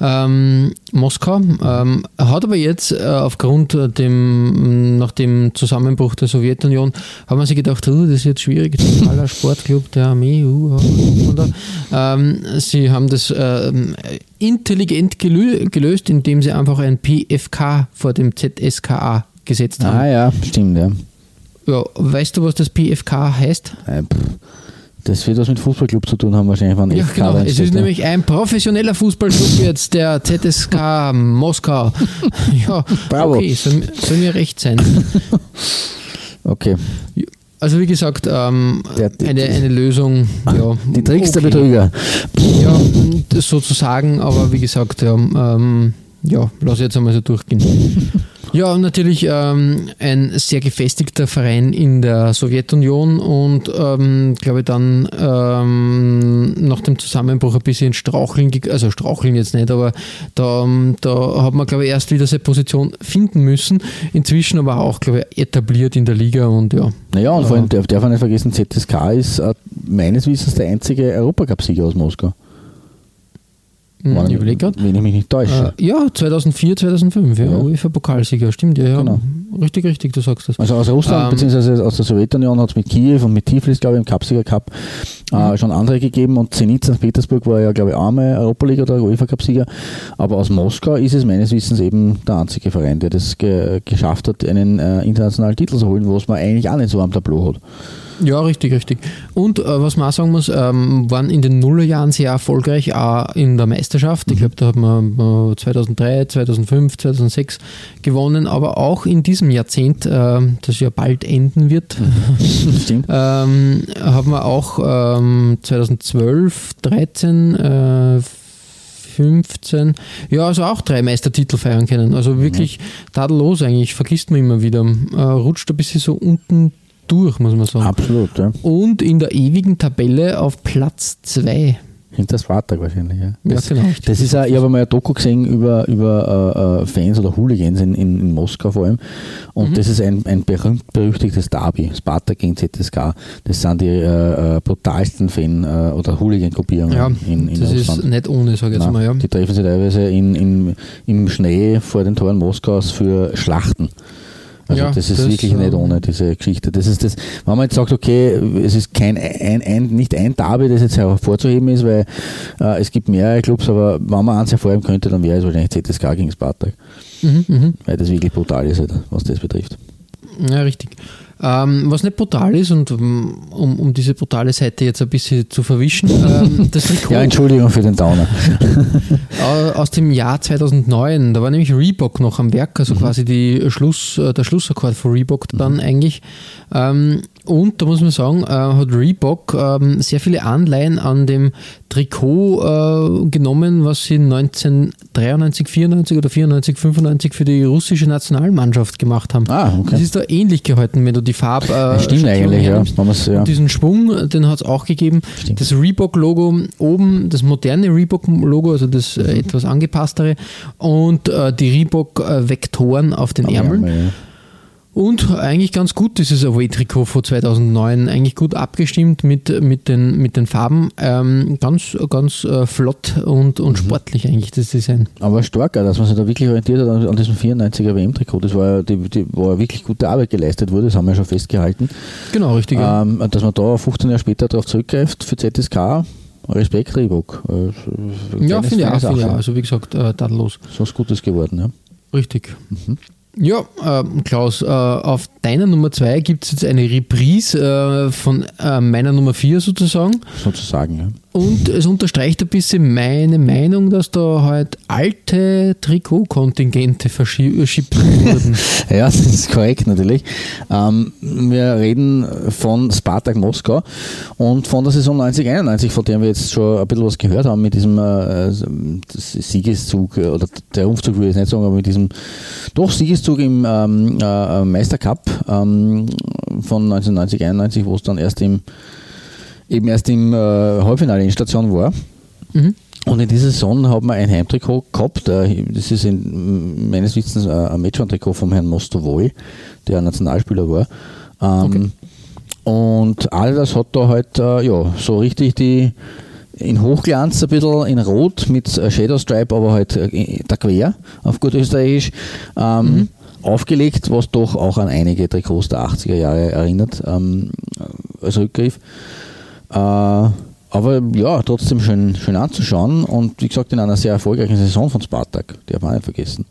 Speaker 1: ähm, Moskau. Ähm, hat aber jetzt äh, aufgrund äh, dem, nach dem Zusammenbruch der Sowjetunion, haben wir sich gedacht, uh, das ist jetzt schwierig, zentraler Sportclub der Armee, uh, man da? Ähm, sie haben das ähm, intelligent gelö gelöst, indem sie einfach ein PFK vor dem ZSKA gesetzt haben.
Speaker 2: Ah ja, stimmt, ja.
Speaker 1: Ja, weißt du, was das PFK heißt?
Speaker 2: Äh, Das wird was mit Fußballclub zu tun haben, wahrscheinlich, wenn
Speaker 1: Ja,
Speaker 2: FK
Speaker 1: genau. Es ist nämlich ein professioneller Fußballclub jetzt, der ZSK Moskau. Ja,
Speaker 2: Bravo.
Speaker 1: okay, soll, soll mir recht sein.
Speaker 2: Okay,
Speaker 1: Also wie gesagt, ähm,
Speaker 2: Der- die-
Speaker 1: eine, eine Lösung, ja.
Speaker 2: die Tricks der
Speaker 1: okay.
Speaker 2: Betrüger.
Speaker 1: Ja, sozusagen, aber wie gesagt, ja, ähm, ja lass jetzt einmal so durchgehen. Ja, und natürlich ähm, ein sehr gefestigter Verein in der Sowjetunion und ähm, glaube dann ähm, nach dem Zusammenbruch ein bisschen straucheln, also straucheln jetzt nicht, aber da, ähm, da hat man glaube ich erst wieder seine Position finden müssen. Inzwischen aber auch glaube ich etabliert in der Liga und ja.
Speaker 2: Naja, und vor allem darf darf man nicht vergessen, ZSK ist äh, meines Wissens der einzige Europacup-Sieger aus Moskau.
Speaker 1: Hm,
Speaker 2: War-
Speaker 1: ich grad.
Speaker 2: Wenn ich mich nicht täusche.
Speaker 1: Äh, ja, 2004, 2005, ja,
Speaker 2: Ja.
Speaker 1: UEFA-Pokalsieger, stimmt, ja, ja.
Speaker 2: Genau.
Speaker 1: Richtig, richtig, du sagst das.
Speaker 2: Also aus Russland
Speaker 1: Ähm,
Speaker 2: beziehungsweise aus der Sowjetunion hat es mit Kiew und mit Tiflis, glaube ich, im Cupsieger Cup
Speaker 1: Mhm.
Speaker 2: äh, schon andere gegeben und Zenit St. Petersburg war ja, glaube ich, einmal Europa League oder UEFA Cup-Sieger. Aber aus Moskau ist es meines Wissens eben der einzige Verein, der das ge geschafft hat, einen äh, internationalen Titel zu holen, was man eigentlich auch nicht so am Tableau hat.
Speaker 1: Ja, richtig, richtig. Und äh, was man auch sagen muss, ähm, waren in den Nullerjahren sehr erfolgreich, auch in der Meisterschaft. Ich glaube, da hat man äh, 2003, 2005, 2006 gewonnen, aber auch in diesem Jahrzehnt, äh, das ja bald enden wird,
Speaker 2: Stimmt.
Speaker 1: ähm, haben wir auch ähm, 2012, 13, äh, 15, ja, also auch drei Meistertitel feiern können. Also wirklich tadellos eigentlich, vergisst man immer wieder. Äh, rutscht ein bisschen so unten durch, muss man sagen.
Speaker 2: Absolut, ja.
Speaker 1: Und in der ewigen Tabelle auf Platz 2.
Speaker 2: Hinter Spartak wahrscheinlich, ja.
Speaker 1: Ja,
Speaker 2: Das,
Speaker 1: genau.
Speaker 2: das ist auch, ich habe mal ein Doku gesehen über, über äh, Fans oder Hooligans in, in, in Moskau vor allem. Und
Speaker 1: Mhm.
Speaker 2: das ist ein, ein berühmt berüchtigtes Derby, Spartak gegen ZSK. Das sind die äh, brutalsten Fan- oder Hooligan-Gruppierungen
Speaker 1: Ja,
Speaker 2: in, in
Speaker 1: das
Speaker 2: Russland.
Speaker 1: ist nicht ohne, sage ich jetzt
Speaker 2: Nein,
Speaker 1: mal. Ja.
Speaker 2: Die treffen sich teilweise in, in, im Schnee vor den Toren Moskaus für Schlachten. Also
Speaker 1: Ja,
Speaker 2: das ist
Speaker 1: das,
Speaker 2: wirklich nicht
Speaker 1: ähm,
Speaker 2: ohne diese Geschichte. Das ist das, wenn man jetzt sagt, okay, es ist kein ein, ein, nicht ein Derby, das jetzt hervorzuheben ist, weil äh, es gibt mehrere Clubs, aber wenn man eins hervorheben könnte, dann wäre es wahrscheinlich ZSK gegen Spartak.
Speaker 1: Mhm, mhm.
Speaker 2: Weil das wirklich brutal ist, halt, was das betrifft.
Speaker 1: Ja, richtig. Ähm, was nicht brutal ist und um, um um diese brutale Seite jetzt ein bisschen zu verwischen, ähm, das Trikot
Speaker 2: Ja, Entschuldigung für den Downer.
Speaker 1: aus dem Jahr 2009, da war nämlich Reebok noch am Werk,
Speaker 2: Mhm.
Speaker 1: also quasi die Schluss, äh, der Schlussakkord von Reebok dann eigentlich. Ähm, und da muss man sagen, äh, hat Reebok ähm, sehr viele Anleihen an dem Trikot äh, genommen, was sie 1993, 94 oder 94, 95 für die russische Nationalmannschaft gemacht haben.
Speaker 2: Ah, okay.
Speaker 1: Das ist da ähnlich gehalten, wenn du die Farbe. Äh,
Speaker 2: Stimmt eigentlich, ja. ja.
Speaker 1: Und diesen Schwung, den hat es auch gegeben.
Speaker 2: Stimmt.
Speaker 1: Das Reebok-Logo oben, das moderne Reebok-Logo, also das
Speaker 2: Mhm.
Speaker 1: äh, etwas angepasstere, und äh, die Reebok-Vektoren auf den Ärmeln.
Speaker 2: Ärmel, ja.
Speaker 1: Und eigentlich ganz gut, dieses Away-Trikot von 2009. Eigentlich gut abgestimmt mit, mit, den, mit den Farben. Ähm, ganz ganz äh, flott und,
Speaker 2: Mhm.
Speaker 1: und sportlich eigentlich, das Design.
Speaker 2: Aber stark, auch, dass man sich da wirklich orientiert hat an, an diesem 94er WM-Trikot. Das war ja, die, die, wo ja wirklich gute Arbeit geleistet wurde, das haben wir ja schon festgehalten.
Speaker 1: Genau, richtig. ja.
Speaker 2: Ähm, dass man da 15 Jahre später darauf zurückgreift für ZSK, Respekt, Reebok. Äh,
Speaker 1: ja,
Speaker 2: kleines-
Speaker 1: finde ich auch. Also wie gesagt, äh, tadellos.
Speaker 2: So ist Gutes geworden, ja.
Speaker 1: Richtig. Ja, ähm, Klaus, äh, auf deiner Nummer 2 gibt es jetzt eine Reprise äh, von äh, meiner Nummer 4 sozusagen.
Speaker 2: sozusagen. Ja.
Speaker 1: Und es unterstreicht ein bisschen meine Meinung, dass da halt alte Trikotkontingente verschippt wurden.
Speaker 2: Ja, das ist korrekt natürlich. Ähm, wir reden von Spartak Moskau und von der Saison 90-91, von der wir jetzt schon ein bisschen was gehört haben mit diesem äh, Siegeszug äh, oder Triumphzug würde ich nicht sagen, aber mit diesem doch Siegeszug im ähm, äh, Meistercup ähm, von 1990-91, wo es dann erst im eben erst im äh, Halbfinale in Station war.
Speaker 1: Mhm.
Speaker 2: Und in dieser Saison haben wir ein Heimtrikot gehabt. äh, Das ist in, meines Wissens äh, ein Matchon-Trikot vom Herrn Mostovoy, der ein Nationalspieler war. Ähm, Und Adidas hat da halt äh, ja, so richtig die in Hochglanz ein bisschen in Rot mit äh, Shadow Stripe, aber halt äh, da quer, auf gut Österreichisch, ähm, aufgelegt, was doch auch an einige Trikots der 80er Jahre erinnert, ähm, als Rückgriff. Äh, aber ja, trotzdem schön, schön anzuschauen und wie gesagt in einer sehr erfolgreichen Saison von Spartak, die haben wir nicht vergessen.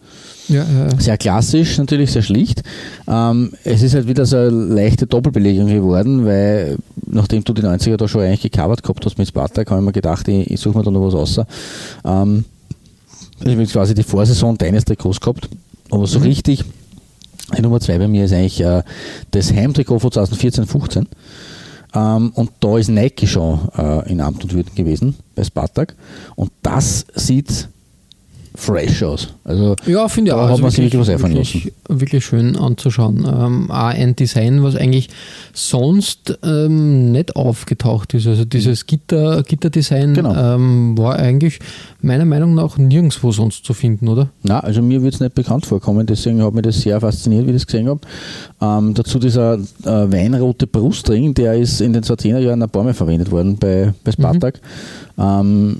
Speaker 1: ja, ja.
Speaker 2: Sehr klassisch, natürlich sehr schlicht. Ähm, es ist halt wieder so eine leichte Doppelbelegung geworden, weil nachdem du die 90er da schon eigentlich gecovert gehabt hast mit Spartak, habe ich mir gedacht, ich, ich suche mir da noch was raus. Ähm, ich habe quasi die Vorsaison deines Trikots gehabt, aber so richtig, die Nummer zwei bei mir ist eigentlich äh, das Heimtrikot von 2014-15. Ähm, und da ist Nike schon äh, in Amt und Würden gewesen bei Spartak. Und das sieht fresh aus. Also
Speaker 1: Ja, finde ich auch.
Speaker 2: hat
Speaker 1: Also
Speaker 2: man sich wirklich was
Speaker 1: wirklich, wirklich schön anzuschauen. Ähm, auch ein Design, was eigentlich sonst ähm, nicht aufgetaucht ist. Also dieses Gitter, Gitterdesign
Speaker 2: Genau.
Speaker 1: ähm, war eigentlich meiner Meinung nach nirgendwo sonst zu finden, oder?
Speaker 2: Na, also mir wird es nicht bekannt vorkommen, deswegen hat mich das sehr fasziniert, wie ich das gesehen habe. Ähm, dazu dieser äh, weinrote Brustring, der ist in den 2010er Jahren ein paar Mal verwendet worden bei, bei Spartak. Ähm,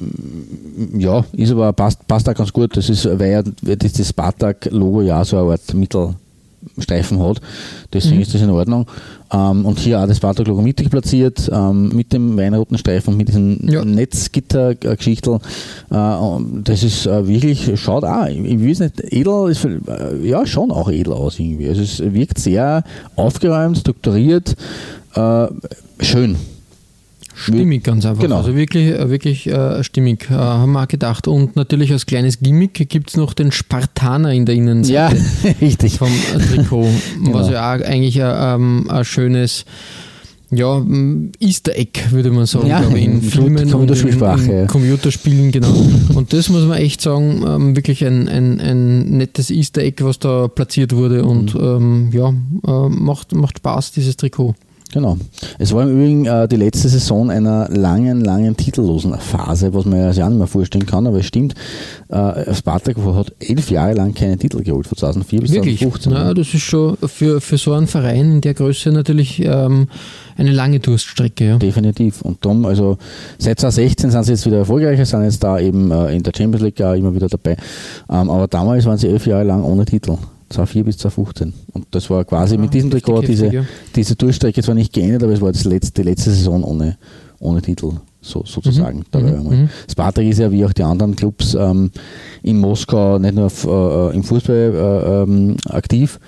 Speaker 2: ja, ist aber passt, passt auch ganz gut. Das ist, weil ja das, das Spartak-Logo ja so eine Art Mittelstreifen hat. Deswegen ist das in Ordnung. Ähm, und hier auch das Spartak-Logo mittig platziert, ähm, mit dem weinroten Streifen und mit diesen
Speaker 1: Ja.
Speaker 2: Netzgitter-Geschichtel. Äh, das ist äh, wirklich, schaut auch, ich es nicht edel, ist, äh, ja, schon auch edel aus irgendwie. Also es wirkt sehr aufgeräumt, strukturiert, äh, schön.
Speaker 1: Stimmig ganz einfach.
Speaker 2: Genau.
Speaker 1: Also wirklich, äh, wirklich äh, stimmig, äh, haben wir auch gedacht. Und natürlich als kleines Gimmick gibt es noch den Spartaner in der Innenseite.
Speaker 2: Ja, richtig.
Speaker 1: vom äh, Trikot, was
Speaker 2: Genau.
Speaker 1: ja auch eigentlich ein, ähm, ein schönes ja, m, Easter Egg, würde man sagen,
Speaker 2: Ja,
Speaker 1: glaube ich, in Filmen und in,
Speaker 2: Computerspielsprache,
Speaker 1: in. Computerspielen, genau. Und das muss man echt sagen, ähm, wirklich ein, ein, ein nettes Easter Egg, was da platziert wurde und
Speaker 2: Mhm.
Speaker 1: ähm, ja, äh, macht, macht Spaß, dieses Trikot.
Speaker 2: Genau. Es war im Übrigen äh, die letzte Saison einer langen, langen titellosen Phase, was man sich auch nicht mehr vorstellen kann, aber es stimmt. Äh, Spartak hat elf Jahre lang keinen Titel geholt, von 2004 bis
Speaker 1: Wirklich,
Speaker 2: 2015.
Speaker 1: ja, das ist schon für, für so einen Verein in der Größe natürlich ähm, eine lange Durststrecke. Ja.
Speaker 2: Definitiv. Und darum, also seit 2016 sind sie jetzt wieder erfolgreicher, sind jetzt da eben äh, in der Champions League auch immer wieder dabei. Ähm, aber damals waren sie elf Jahre lang ohne Titel. 2004 bis 2015. Und das war quasi mit diesem Trikot diese,
Speaker 1: ja.
Speaker 2: diese Durchstrecke zwar nicht geendet, aber es war das letzte, die letzte Saison ohne, ohne Titel, so, sozusagen.
Speaker 1: mhm,
Speaker 2: einmal.
Speaker 1: mhm.
Speaker 2: Spartak ist ja wie auch die anderen Clubs ähm, in Moskau nicht nur f- äh, im Fußball äh, ähm, aktiv,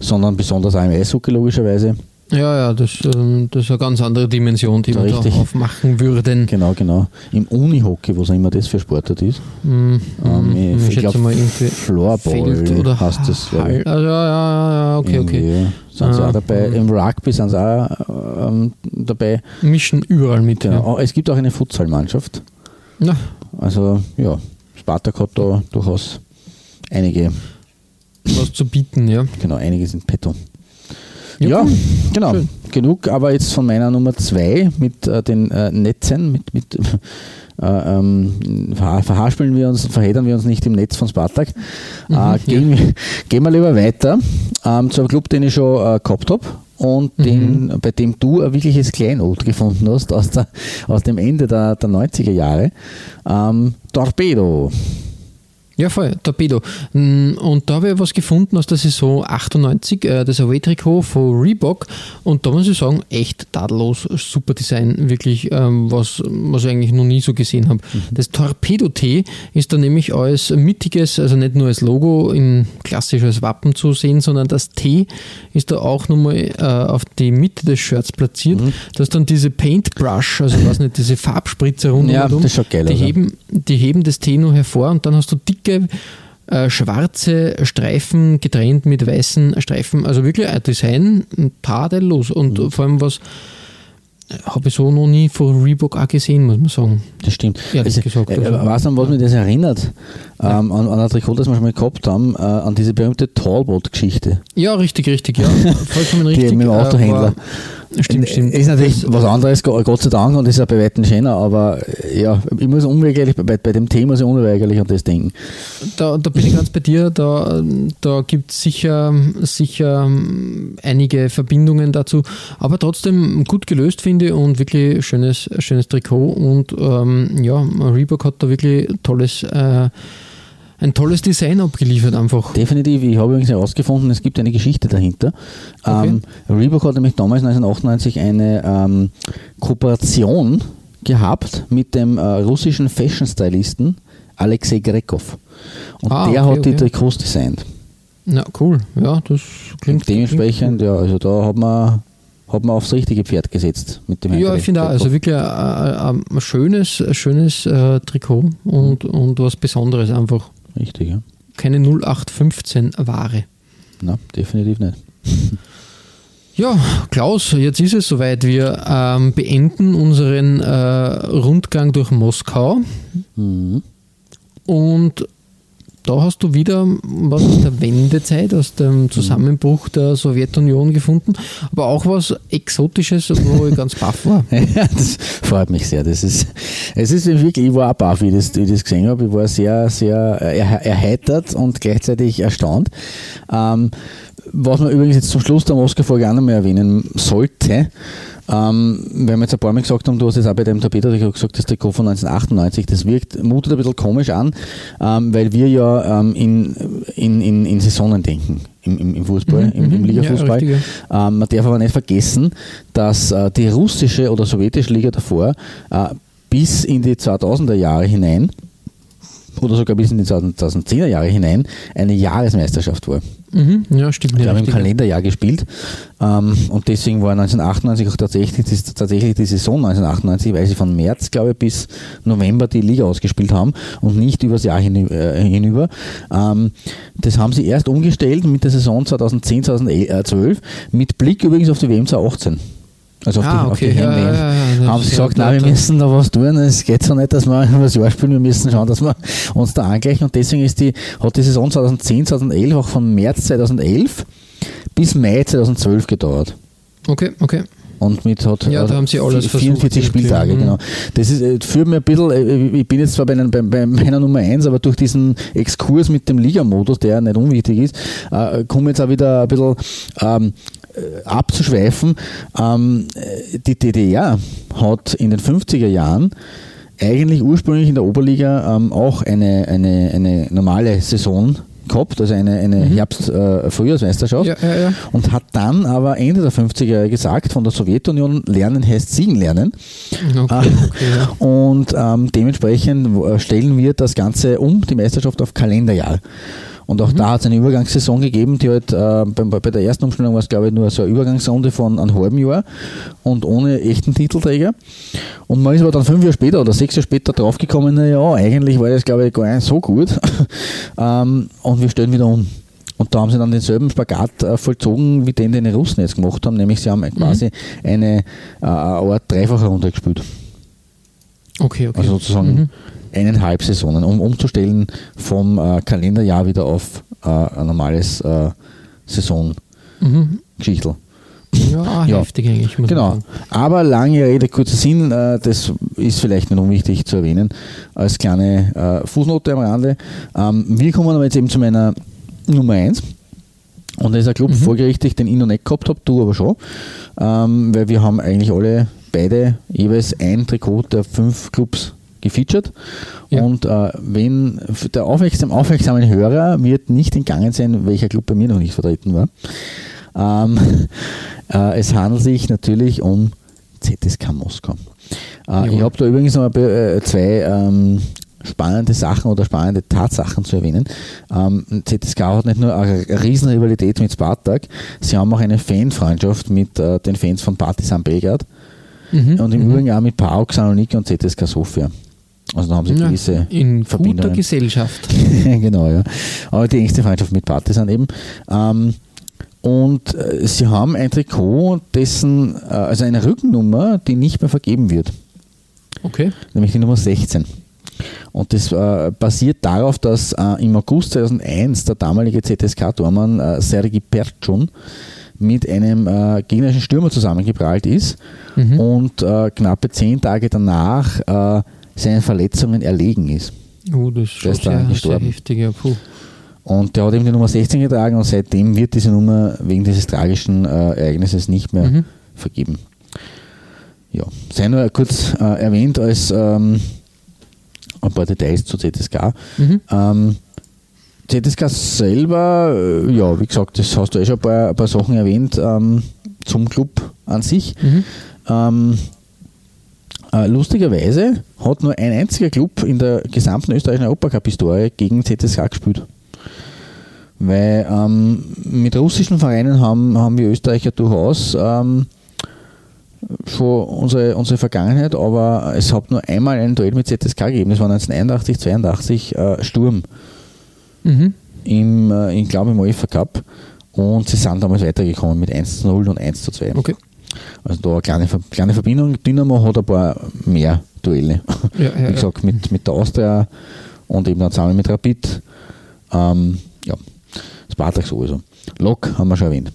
Speaker 2: sondern besonders auch im Eishockey logischerweise.
Speaker 1: Ja, ja, das, ähm, das ist eine ganz andere Dimension, die wir da aufmachen würden.
Speaker 2: Genau, genau. Im Unihockey, was auch immer das für Sportart ist.
Speaker 1: Mhm,
Speaker 2: Ähm,
Speaker 1: mhm.
Speaker 2: ich
Speaker 1: ich mal irgendwie
Speaker 2: Floorball
Speaker 1: oder
Speaker 2: heißt das.
Speaker 1: Hall. Also, ja, ja, ja, okay, okay.
Speaker 2: Sind sie
Speaker 1: Ah,
Speaker 2: auch dabei.
Speaker 1: mhm.
Speaker 2: Im Rugby sind sie auch ähm, dabei.
Speaker 1: Mischen überall mit.
Speaker 2: Genau. Es gibt auch eine Futsalmannschaft.
Speaker 1: Ja. Ja,
Speaker 2: Also ja, Spartak hat da durchaus einige,
Speaker 1: was zu bieten, ja.
Speaker 2: genau, einiges in petto.
Speaker 1: Ja,
Speaker 2: Ja,
Speaker 1: cool.
Speaker 2: genau.
Speaker 1: Schön.
Speaker 2: Genug, aber jetzt von meiner Nummer zwei mit äh, den äh, Netzen, mit, mit äh, ähm, verha- verhaspeln wir uns, verheddern wir uns nicht im Netz von Spartak. äh, gehen, wir, gehen wir lieber weiter ähm, zu einem Club, den ich schon äh, gehabt habe und den, bei dem du ein wirkliches Kleinod gefunden hast aus, der, aus dem Ende der, der 90er Jahre. Ähm, Torpedo.
Speaker 1: Ja, voll, Torpedo. Mm, Und da habe ich was gefunden aus der Saison 98, äh, das Away-Trikot von Reebok. Und da muss ich sagen, echt tadellos, super Design, wirklich, ähm, was, was ich eigentlich noch nie so gesehen habe. Das Torpedo-T ist da nämlich als mittiges, also nicht nur als Logo in klassisch als Wappen zu sehen, sondern das T ist da auch nochmal äh, auf die Mitte des Shirts platziert. Da ist dann diese Paintbrush, also weiß nicht, diese Farbspritze rund
Speaker 2: Ja, das schaut geil
Speaker 1: die
Speaker 2: ja.
Speaker 1: heben, die heben das T noch hervor und dann hast du dicke äh, schwarze Streifen getrennt mit weißen Streifen. Also wirklich ein Design tadellos und
Speaker 2: Mhm.
Speaker 1: vor allem was habe ich so noch nie von Reebok auch gesehen, muss man sagen.
Speaker 2: Das stimmt.
Speaker 1: Ehrlich gesagt,
Speaker 2: Äh,
Speaker 1: also-
Speaker 2: weißt du, an was mich das erinnert? Ähm, an, an ein Trikot, das wir schon mal gehabt haben, äh, an diese berühmte Talbot-Geschichte.
Speaker 1: Ja, richtig, richtig, ja. Vollkommen richtig.
Speaker 2: mit dem
Speaker 1: äh,
Speaker 2: Autohändler.
Speaker 1: war- Stimmt, stimmt.
Speaker 2: Ist natürlich
Speaker 1: Das-
Speaker 2: was anderes, Go- Gott sei Dank, und ist ja bei weitem schöner, aber äh, ja, ich muss unweigerlich, bei, bei dem Thema ich unweigerlich an das denken.
Speaker 1: Da, da bin ich ganz bei dir. Da, da gibt es sicher, sicher ähm, einige Verbindungen dazu. Aber trotzdem gut gelöst, finde und wirklich schönes, schönes Trikot. Und ähm, ja, Reebok hat da wirklich tolles, äh, ein tolles Design abgeliefert, einfach.
Speaker 2: Definitiv, ich habe übrigens herausgefunden, es gibt eine Geschichte dahinter.
Speaker 1: Okay.
Speaker 2: Ähm, Reebok hat nämlich damals 1998 eine ähm, Kooperation gehabt mit dem äh, russischen Fashion-Stylisten Alexei Grekov. Und
Speaker 1: Ah,
Speaker 2: der
Speaker 1: okay,
Speaker 2: hat die
Speaker 1: okay.
Speaker 2: Trikots designt.
Speaker 1: Ja, cool. Ja, das klingt.
Speaker 2: Dementsprechend, ja, also da hat man, hat man aufs richtige Pferd gesetzt mit dem
Speaker 1: Ja, ich finde auch, also wirklich ein, ein, ein schönes, ein schönes äh, Trikot und, und was Besonderes einfach.
Speaker 2: Richtig, ja.
Speaker 1: Keine 0815 Ware.
Speaker 2: Na, definitiv nicht.
Speaker 1: Ja, Klaus, jetzt ist es soweit. Wir ähm, beenden unseren äh, Rundgang durch Moskau
Speaker 2: Mhm.
Speaker 1: und da hast du wieder was aus der Wendezeit, aus dem Zusammenbruch der Sowjetunion gefunden, aber auch was Exotisches, wo ich ganz baff war.
Speaker 2: Ja, das freut mich sehr. Das ist, es ist wirklich, ich war auch baff, wie ich das, wie ich das gesehen habe. Ich war sehr, sehr er, erheitert und gleichzeitig erstaunt. Ähm, was man übrigens jetzt zum Schluss der Moskau-Folge auch noch mal erwähnen sollte, ähm, wir jetzt ein paar Mal gesagt haben, du hast es auch bei dem Tapet gesagt, das Trikot von 1998, das wirkt, mutet ein bisschen komisch an, ähm, weil wir ja ähm, in, in, in, in Saisonen denken. Im, im, Fußball,
Speaker 1: Mhm,
Speaker 2: im, im
Speaker 1: mhm.
Speaker 2: Ligafußball.
Speaker 1: Ja,
Speaker 2: ähm, man darf aber nicht vergessen, dass äh, die russische oder sowjetische Liga davor äh, bis in die 2000er Jahre hinein oder sogar bis in die 2010er Jahre hinein eine Jahresmeisterschaft war.
Speaker 1: Mhm. Ja, stimmt.
Speaker 2: Wir haben im. Kalenderjahr gespielt ähm, und deswegen war 1998 auch tatsächlich, das, tatsächlich die Saison 1998, weil sie von März, glaube ich, bis November die Liga ausgespielt haben und nicht übers Jahr äh, hinüber. Ähm, das haben sie erst umgestellt mit der Saison 2010, 2012 mit Blick übrigens auf die WM 2018. Also auf
Speaker 1: Ah,
Speaker 2: die, auf die
Speaker 1: okay, ja, ja, ja,
Speaker 2: haben sie gesagt, nein, wir müssen da was tun. Es geht so nicht, dass wir über das Jahr spielen, wir müssen schauen, dass wir uns da angleichen. Und deswegen ist die, hat die Saison 2010, 2011 auch von März 2011 bis Mai 2012 gedauert.
Speaker 1: Okay, okay.
Speaker 2: Und mit hat
Speaker 1: Ja, da
Speaker 2: hat
Speaker 1: haben sie alles
Speaker 2: 44
Speaker 1: versucht,
Speaker 2: Spieltage,
Speaker 1: irgendwie.
Speaker 2: genau. Das ist, äh, führt mir ein bisschen, äh, ich bin jetzt zwar bei, bei, bei meiner Nummer 1, aber durch diesen Exkurs mit dem Ligamodus, der nicht unwichtig ist, äh, komme jetzt auch wieder ein bisschen ähm, äh, abzuschweifen. Ähm, äh, die DDR hat in den 50er Jahren eigentlich ursprünglich in der Oberliga ähm, auch eine, eine, eine normale Saison gehabt, also eine, eine Herbst-Frühjahrsmeisterschaft
Speaker 1: Mhm. Ja, ja, ja.
Speaker 2: und hat dann aber Ende der 50er Jahre gesagt, von der Sowjetunion lernen heißt siegen lernen.
Speaker 1: Okay,
Speaker 2: Ah,
Speaker 1: okay.
Speaker 2: Und ähm, dementsprechend äh, stellen wir das Ganze um, die Meisterschaft auf Kalenderjahr. Und auch da hat es eine Übergangssaison gegeben, die halt äh, bei, bei der ersten Umstellung war es glaube ich nur so eine Übergangsrunde von einem halben Jahr und ohne echten Titelträger. Und man ist aber dann fünf Jahre später oder sechs Jahre später draufgekommen, naja, eigentlich war das glaube ich gar nicht so gut. ähm, und wir stellen wieder um. Und da haben sie dann denselben Spagat äh, vollzogen, wie den, den die Russen jetzt gemacht haben, nämlich sie haben quasi eine, äh, Art dreifache Runde gespielt.
Speaker 1: okay, okay.
Speaker 2: Also sozusagen
Speaker 1: Mhm.
Speaker 2: Eineinhalb Saisonen, um umzustellen vom äh, Kalenderjahr wieder auf äh, ein normales äh, Saisongeschichtel.
Speaker 1: Ja,
Speaker 2: Ja.
Speaker 1: heftig eigentlich.
Speaker 2: Genau.
Speaker 1: sagen.
Speaker 2: Aber lange Rede, kurzer Sinn, äh, das ist vielleicht nicht unwichtig zu erwähnen, als kleine äh, Fußnote am Rande. Ähm, wir kommen aber jetzt eben zu meiner Nummer 1. Und das ist ein Club vorgerichtet, den ich noch nicht gehabt habe, du aber schon. Ähm, weil wir haben eigentlich alle beide jeweils ein Trikot der fünf Clubs gefeatured.
Speaker 1: Ja.
Speaker 2: Und äh, wenn der aufmerksam, aufmerksamen Hörer wird nicht entgangen sein, welcher Club bei mir noch nicht vertreten war. Ähm, äh, es handelt sich natürlich um ZSK Moskau. Äh, ich habe da übrigens noch äh, zwei ähm, spannende Sachen oder spannende Tatsachen zu erwähnen. Ähm, ZSK hat nicht nur eine riesen Rivalität mit Spartak, sie haben auch eine Fanfreundschaft mit äh, den Fans von Partizan Belgrad
Speaker 1: Mhm.
Speaker 2: und im Übrigen auch mit PAOK Saloniki und ZSK Sofia. Also da haben sie
Speaker 1: Ja,
Speaker 2: gewisse
Speaker 1: in guter
Speaker 2: Verbindungen.
Speaker 1: Gesellschaft.
Speaker 2: genau, ja. Aber die engste Freundschaft mit Partisan eben. Ähm, und äh, sie haben ein Trikot, dessen, äh, also eine Rückennummer, die nicht mehr vergeben wird,
Speaker 1: Okay.
Speaker 2: nämlich die Nummer 16. Und das äh, basiert darauf, dass äh, im August 2001 der damalige ZSK-Tormann äh, Sergei Perchun mit einem äh, gegnerischen Stürmer zusammengeprallt ist
Speaker 1: Mhm.
Speaker 2: und äh, knappe zehn Tage danach äh, seinen Verletzungen erlegen ist.
Speaker 1: Oh, das ist schon
Speaker 2: ist
Speaker 1: sehr, sehr
Speaker 2: gestorben.
Speaker 1: heftig. Ja, puh.
Speaker 2: Und der hat eben die Nummer 16 getragen und seitdem wird diese Nummer wegen dieses tragischen äh, Ereignisses nicht mehr
Speaker 1: Mhm.
Speaker 2: vergeben. Ja, sei nur kurz äh, erwähnt als ähm, ein paar Details zu ZSK.
Speaker 1: Mhm.
Speaker 2: Ähm, ZSK selber, äh, ja, wie gesagt, das hast du eh schon ein paar, ein paar Sachen erwähnt ähm, zum Club an sich.
Speaker 1: Mhm.
Speaker 2: Äh, lustigerweise hat nur ein einziger Club in der gesamten österreichischen Europacup-Historie gegen ZSK gespielt. Weil ähm, mit russischen Vereinen haben, haben wir Österreicher durchaus ähm, schon unsere, unsere Vergangenheit, aber es hat nur einmal ein Duell mit ZSK gegeben. Das war 1981, 82 äh, Sturm
Speaker 1: Mhm.
Speaker 2: im, äh, ich glaube im UEFA Cup. Und sie sind damals weitergekommen mit 1 zu 0 und 1 zu 2.
Speaker 1: Okay.
Speaker 2: Also da eine kleine, kleine Verbindung. Dynamo hat ein paar mehr Duelle.
Speaker 1: Ja, ja,
Speaker 2: Wie gesagt, mit, mit der Austria und eben dann zusammen mit Rapid Ähm, ja, Spartak sowieso. Lok haben wir schon erwähnt.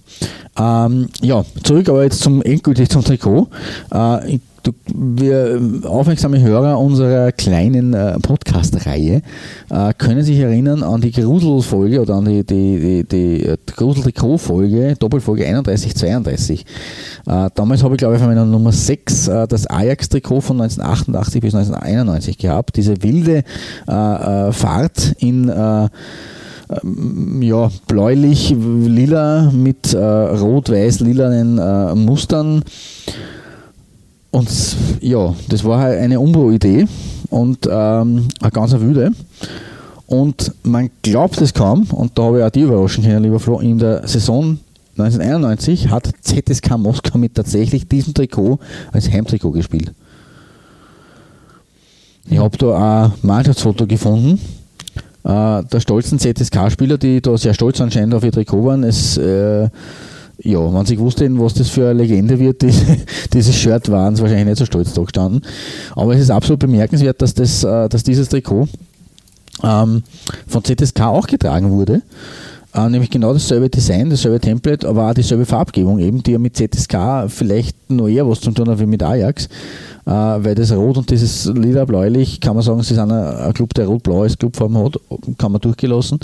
Speaker 2: Ähm, ja, zurück aber jetzt zum endgültig zum Trikot. Äh, du, wir aufmerksame Hörer unserer kleinen äh, Podcast-Reihe äh, können sich erinnern an die Grusel-Folge oder an die, die, die, die äh, Grusel-Trikot-Folge, Doppelfolge 31, 32. Äh, damals habe ich, glaube ich, von meiner Nummer 6 äh, das Ajax-Trikot von 1988 bis 1991 gehabt. Diese wilde äh, Fahrt in ähm, ja, bläulich-lila mit äh, rot-weiß-lilanen äh, Mustern. Und ja, das war halt eine Umbau-Idee und ähm, eine ganz wilde. Und man glaubt es kaum, und da habe ich auch die überraschen können, lieber Flo, in der Saison 1991 hat ZSK Moskau mit tatsächlich diesem Trikot als Heimtrikot gespielt. Ich habe da ein Mannschaftsfoto gefunden äh, der stolzen ZSK-Spieler, die da sehr stolz anscheinend auf ihr Trikot waren. Es, äh, ja, wenn sie gewusst hätten, was das für eine Legende wird, diese, dieses Shirt waren sie wahrscheinlich nicht so stolz da gestanden. Aber es ist absolut bemerkenswert, dass, das, äh, dass dieses Trikot ähm, von ZSK auch getragen wurde. Äh, nämlich genau dasselbe Design, dasselbe Template, aber auch dieselbe Farbgebung eben, die ja mit ZSK vielleicht noch eher was zu tun hat wie mit Ajax. Äh, weil das Rot und dieses lila-bläulich, kann man sagen, sie sind ein, ein Club, der rot-blau als Clubform hat, kann man durchgelassen.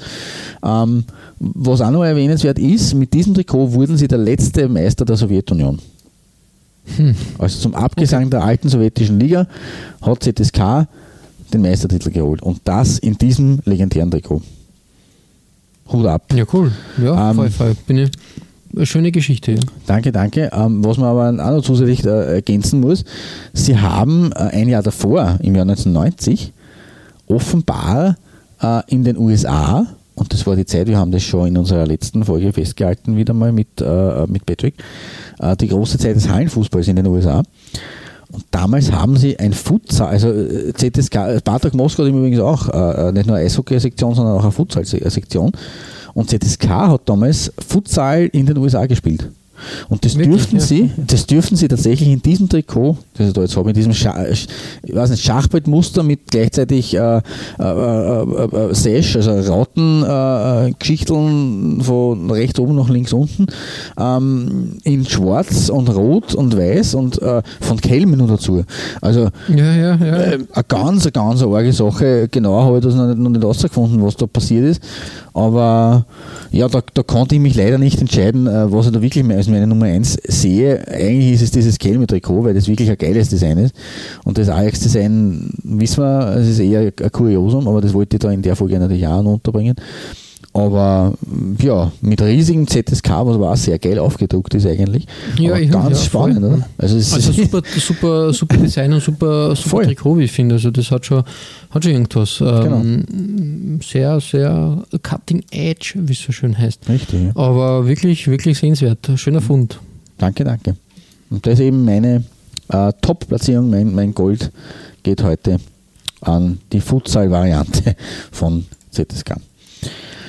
Speaker 2: Ähm, was auch noch erwähnenswert ist, mit diesem Trikot wurden sie der letzte Meister der Sowjetunion. Hm. Also zum Abgesang okay. der alten sowjetischen Liga hat ZSK den Meistertitel geholt. Und das in diesem legendären Trikot. Hut ab.
Speaker 1: Ja, cool. Ja, ähm, voll, voll. Bin ich eine schöne Geschichte. Ja.
Speaker 2: Danke, danke. Ähm, was man aber auch noch zusätzlich äh, ergänzen muss, Sie haben äh, ein Jahr davor, im Jahr 1990, offenbar äh, in den USA, und das war die Zeit, wir haben das schon in unserer letzten Folge festgehalten, wieder mal mit, mit Patrick, die große Zeit des Hallenfußballs in den USA. Und damals haben sie ein Futsal, also äh, ZSK, Spartak Moskau hat übrigens auch nicht nur eine Eishockey-Sektion, sondern auch eine Futsal-Sektion. Und ZSK hat damals Futsal in den USA gespielt. Und das Wirklich, dürften ja. sie, das dürften sie tatsächlich in diesem Trikot, das ich da jetzt habe, in diesem Scha nicht, Schachbrettmuster mit gleichzeitig äh, äh, äh, äh Sash, also Rautengeschichteln äh, von rechts oben nach links unten, ähm, in schwarz und rot und weiß und äh, von Kelme nur dazu. Also
Speaker 1: ja, ja, ja.
Speaker 2: eine ganz, ganz arge Sache. Genau habe ich das noch nicht, noch nicht rausgefunden, was da passiert ist. Aber ja, da, da konnte ich mich leider nicht entscheiden, was ich da wirklich als meine Nummer 1 sehe. Eigentlich ist es dieses Kelme-Trikot, weil das wirklich ein geiles Design ist. Und das Ajax-Design wissen wir, es ist eher ein Kuriosum, aber das wollte ich da in der Folge natürlich auch unterbringen. Aber ja, mit riesigem ZSK, was aber auch sehr geil aufgedruckt ist eigentlich.
Speaker 1: Ja,
Speaker 2: aber
Speaker 1: ja,
Speaker 2: ganz
Speaker 1: ja,
Speaker 2: spannend,
Speaker 1: voll.
Speaker 2: oder?
Speaker 1: Also, also super, super, super Design und super, super
Speaker 2: Voll.
Speaker 1: Trikot, wie ich finde. Also das hat schon, hat schon irgendwas. Ähm, Sehr, sehr cutting edge, wie es so schön heißt.
Speaker 2: Richtig. Ja.
Speaker 1: Aber wirklich, wirklich sehenswert. Schöner Fund.
Speaker 2: Danke, danke. Und das ist eben meine äh, Top-Platzierung, mein, mein Gold geht heute an die Futsal-Variante von ZSK.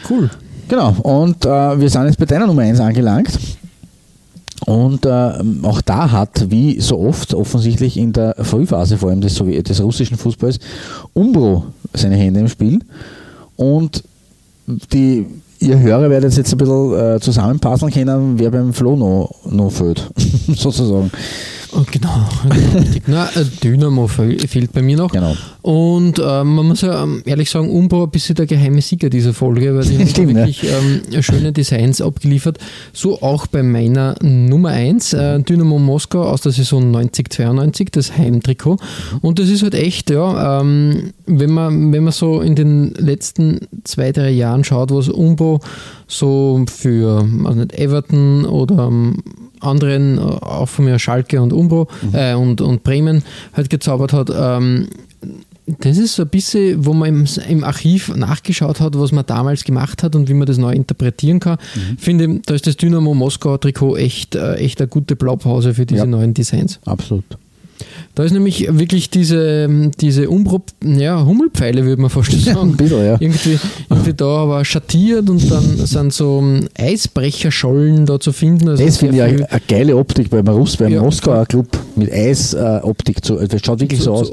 Speaker 1: Cool.
Speaker 2: Genau, und äh, wir sind jetzt bei deiner Nummer 1 angelangt. Und äh, auch da hat, wie so oft, offensichtlich in der Frühphase vor allem des, des russischen Fußballs, Umbro seine Hände im Spiel. Und die, ihr Hörer werdet jetzt ein bisschen äh, zusammenpassen können, wer beim Flo noch, noch fehlt, sozusagen.
Speaker 1: Genau, richtig. Na, äh, Dynamo fehlt bei mir noch.
Speaker 2: Genau.
Speaker 1: Und ähm, man muss ja ähm, ehrlich sagen, Umbro ein bisschen der geheime Sieger dieser Folge, weil die haben
Speaker 2: Stimmt,
Speaker 1: wirklich ähm, schöne Designs abgeliefert. So auch bei meiner Nummer 1, äh, Dynamo Moskau aus der Saison 90-92, das Heimtrikot. Und das ist halt echt, ja, ähm, wenn, man, wenn man so in den letzten zwei, drei Jahren schaut, was Umbro so für also nicht Everton oder ähm, anderen, äh, auch von mir Schalke und Umbro
Speaker 2: Mhm.
Speaker 1: äh, und, und Bremen halt gezaubert hat. Ähm, das ist so ein bisschen, wo man im, im Archiv nachgeschaut hat, was man damals gemacht hat und wie man das neu interpretieren kann.
Speaker 2: Mhm.
Speaker 1: Finde, da ist das Dynamo Moskau Trikot echt, äh, echt eine gute Blaupause für diese
Speaker 2: Ja.
Speaker 1: neuen Designs.
Speaker 2: Absolut.
Speaker 1: Da ist nämlich wirklich diese, diese Umbro, ja, Hummelpfeile, würde man fast sagen.
Speaker 2: Ein bisschen, ja.
Speaker 1: Irgendwie, irgendwie da aber schattiert und dann sind so ähm, Eisbrecherschollen da zu finden. Also
Speaker 2: Das finde ich eine, eine geile Optik beim Russ, beim
Speaker 1: Ja.
Speaker 2: Moskauer Club mit Eisoptik. zu das schaut wirklich so, aus.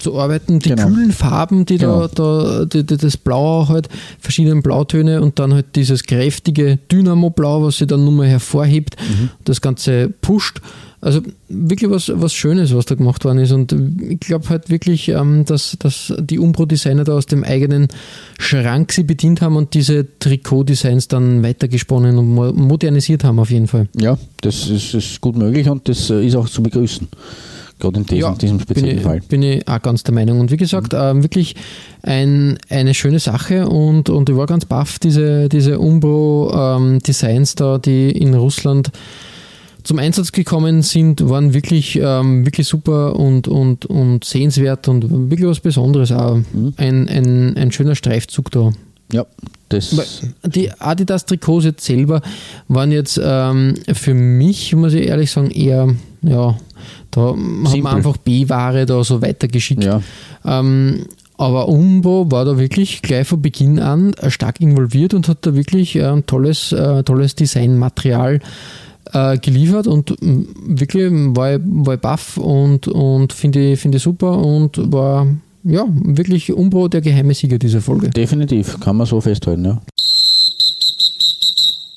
Speaker 1: Zu arbeiten. Die
Speaker 2: Genau.
Speaker 1: kühlen Farben, die
Speaker 2: Genau.
Speaker 1: da, da die, die, das Blau halt, verschiedene Blautöne und dann halt dieses kräftige Dynamo-Blau, was sich dann nur mal hervorhebt,
Speaker 2: Mhm.
Speaker 1: das Ganze pusht. Also wirklich was, was Schönes, was da gemacht worden ist. Und ich glaube halt wirklich, ähm, dass, dass die Umbro-Designer da aus dem eigenen Schrank sie bedient haben und diese Trikot-Designs dann weitergesponnen und mo- modernisiert haben auf jeden Fall.
Speaker 2: Ja, das ist, ist gut möglich und das äh, ist auch zu begrüßen. Gerade in diesem, diesem speziellen
Speaker 1: bin ich,
Speaker 2: Fall.
Speaker 1: Bin ich auch ganz der Meinung. Und wie gesagt, ähm, wirklich ein, eine schöne Sache und, und ich war ganz baff, diese, diese Umbro-Designs da, die in Russland zum Einsatz gekommen sind, waren wirklich, ähm, wirklich super und, und, und sehenswert und wirklich was Besonderes auch.
Speaker 2: Mhm.
Speaker 1: Ein, ein, ein schöner Streifzug da.
Speaker 2: Ja, das.
Speaker 1: Die Adidas-Trikots jetzt selber waren jetzt ähm, für mich, muss ich ehrlich sagen, eher, ja, da hat
Speaker 2: Simpel.
Speaker 1: man einfach B-Ware da so weitergeschickt.
Speaker 2: Ja.
Speaker 1: Ähm, aber Umbro war da wirklich gleich von Beginn an stark involviert und hat da wirklich äh, ein tolles, äh, tolles Designmaterial äh, geliefert und mm, wirklich war ich, war ich baff und, und finde ich, finde ich super und war ja wirklich Umbro der geheime Sieger dieser Folge.
Speaker 2: Definitiv, kann man so festhalten, ja.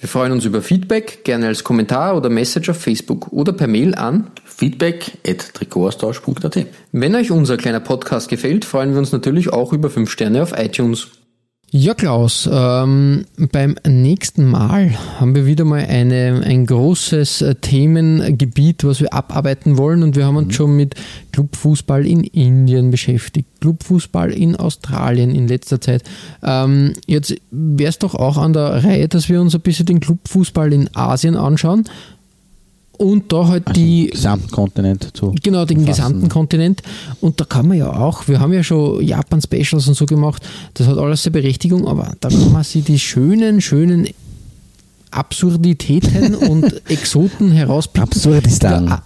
Speaker 1: Wir freuen uns über Feedback, gerne als Kommentar oder Message auf Facebook oder per Mail an.
Speaker 2: feedback at Trikotaustausch.at
Speaker 1: Wenn euch unser kleiner Podcast gefällt, freuen wir uns natürlich auch über 5 Sterne auf iTunes. Ja, Klaus, ähm, beim nächsten Mal haben wir wieder mal eine, ein großes äh, Themengebiet, was wir abarbeiten wollen. Und wir haben uns schon mit Clubfußball in Indien beschäftigt, Clubfußball in Australien in letzter Zeit. Ähm, jetzt wäre es doch auch an der Reihe, dass wir uns ein bisschen den Clubfußball in Asien anschauen und da halt die
Speaker 2: Gesamtkontinent zu
Speaker 1: Genau, den
Speaker 2: umfassen.
Speaker 1: gesamten Kontinent. Und da kann man ja auch, wir haben ja schon Japan-Specials und so gemacht, das hat alles seine Berechtigung, aber da kann man sich die schönen, schönen Absurditäten und Exoten herauspicken.
Speaker 2: Absurdistan.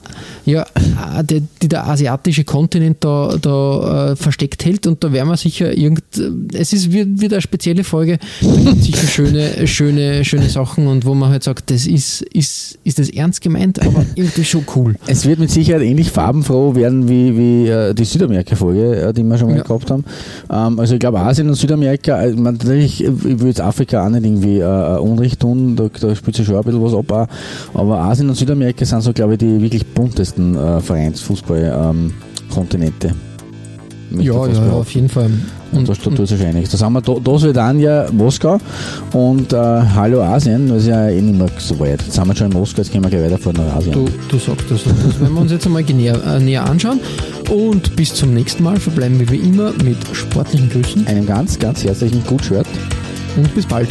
Speaker 1: Ja, äh, die, die der asiatische Kontinent da, da äh, versteckt hält und da werden wir sicher irgend, es ist wird, wird eine spezielle Folge, da gibt sicher schöne, schöne, schöne Sachen und wo man halt sagt, das ist, ist, ist das ernst gemeint, aber irgendwie schon cool.
Speaker 2: Es wird mit Sicherheit ähnlich farbenfroh werden wie, wie äh, die Südamerika-Folge, äh, die wir schon mal
Speaker 1: Ja.
Speaker 2: gehabt haben. Ähm, also ich glaube Asien und Südamerika, äh, man, natürlich, äh, ich will jetzt Afrika auch nicht irgendwie Unrecht tun, da, da spielt sich schon ein bisschen was ab, aber Asien und Südamerika sind so, glaube ich, die wirklich buntesten äh, Vereinsfußball-Kontinente.
Speaker 1: Ja, ja, auf jeden Fall.
Speaker 2: Und da tut sich einiges. Da sind wir Do- Dosvedanja, Moskau und äh, Hallo Asien, das ist ja eh nicht mehr so weit. Jetzt sind wir schon in Moskau, jetzt gehen wir gleich weiterfahren nach Asien.
Speaker 1: Du, du sagst das. Das werden wir uns jetzt einmal näher, äh, näher anschauen. Und bis zum nächsten Mal verbleiben wir wie immer mit sportlichen Grüßen
Speaker 2: Einem ganz, ganz herzlichen Gut-Shirt.
Speaker 1: und bis bald.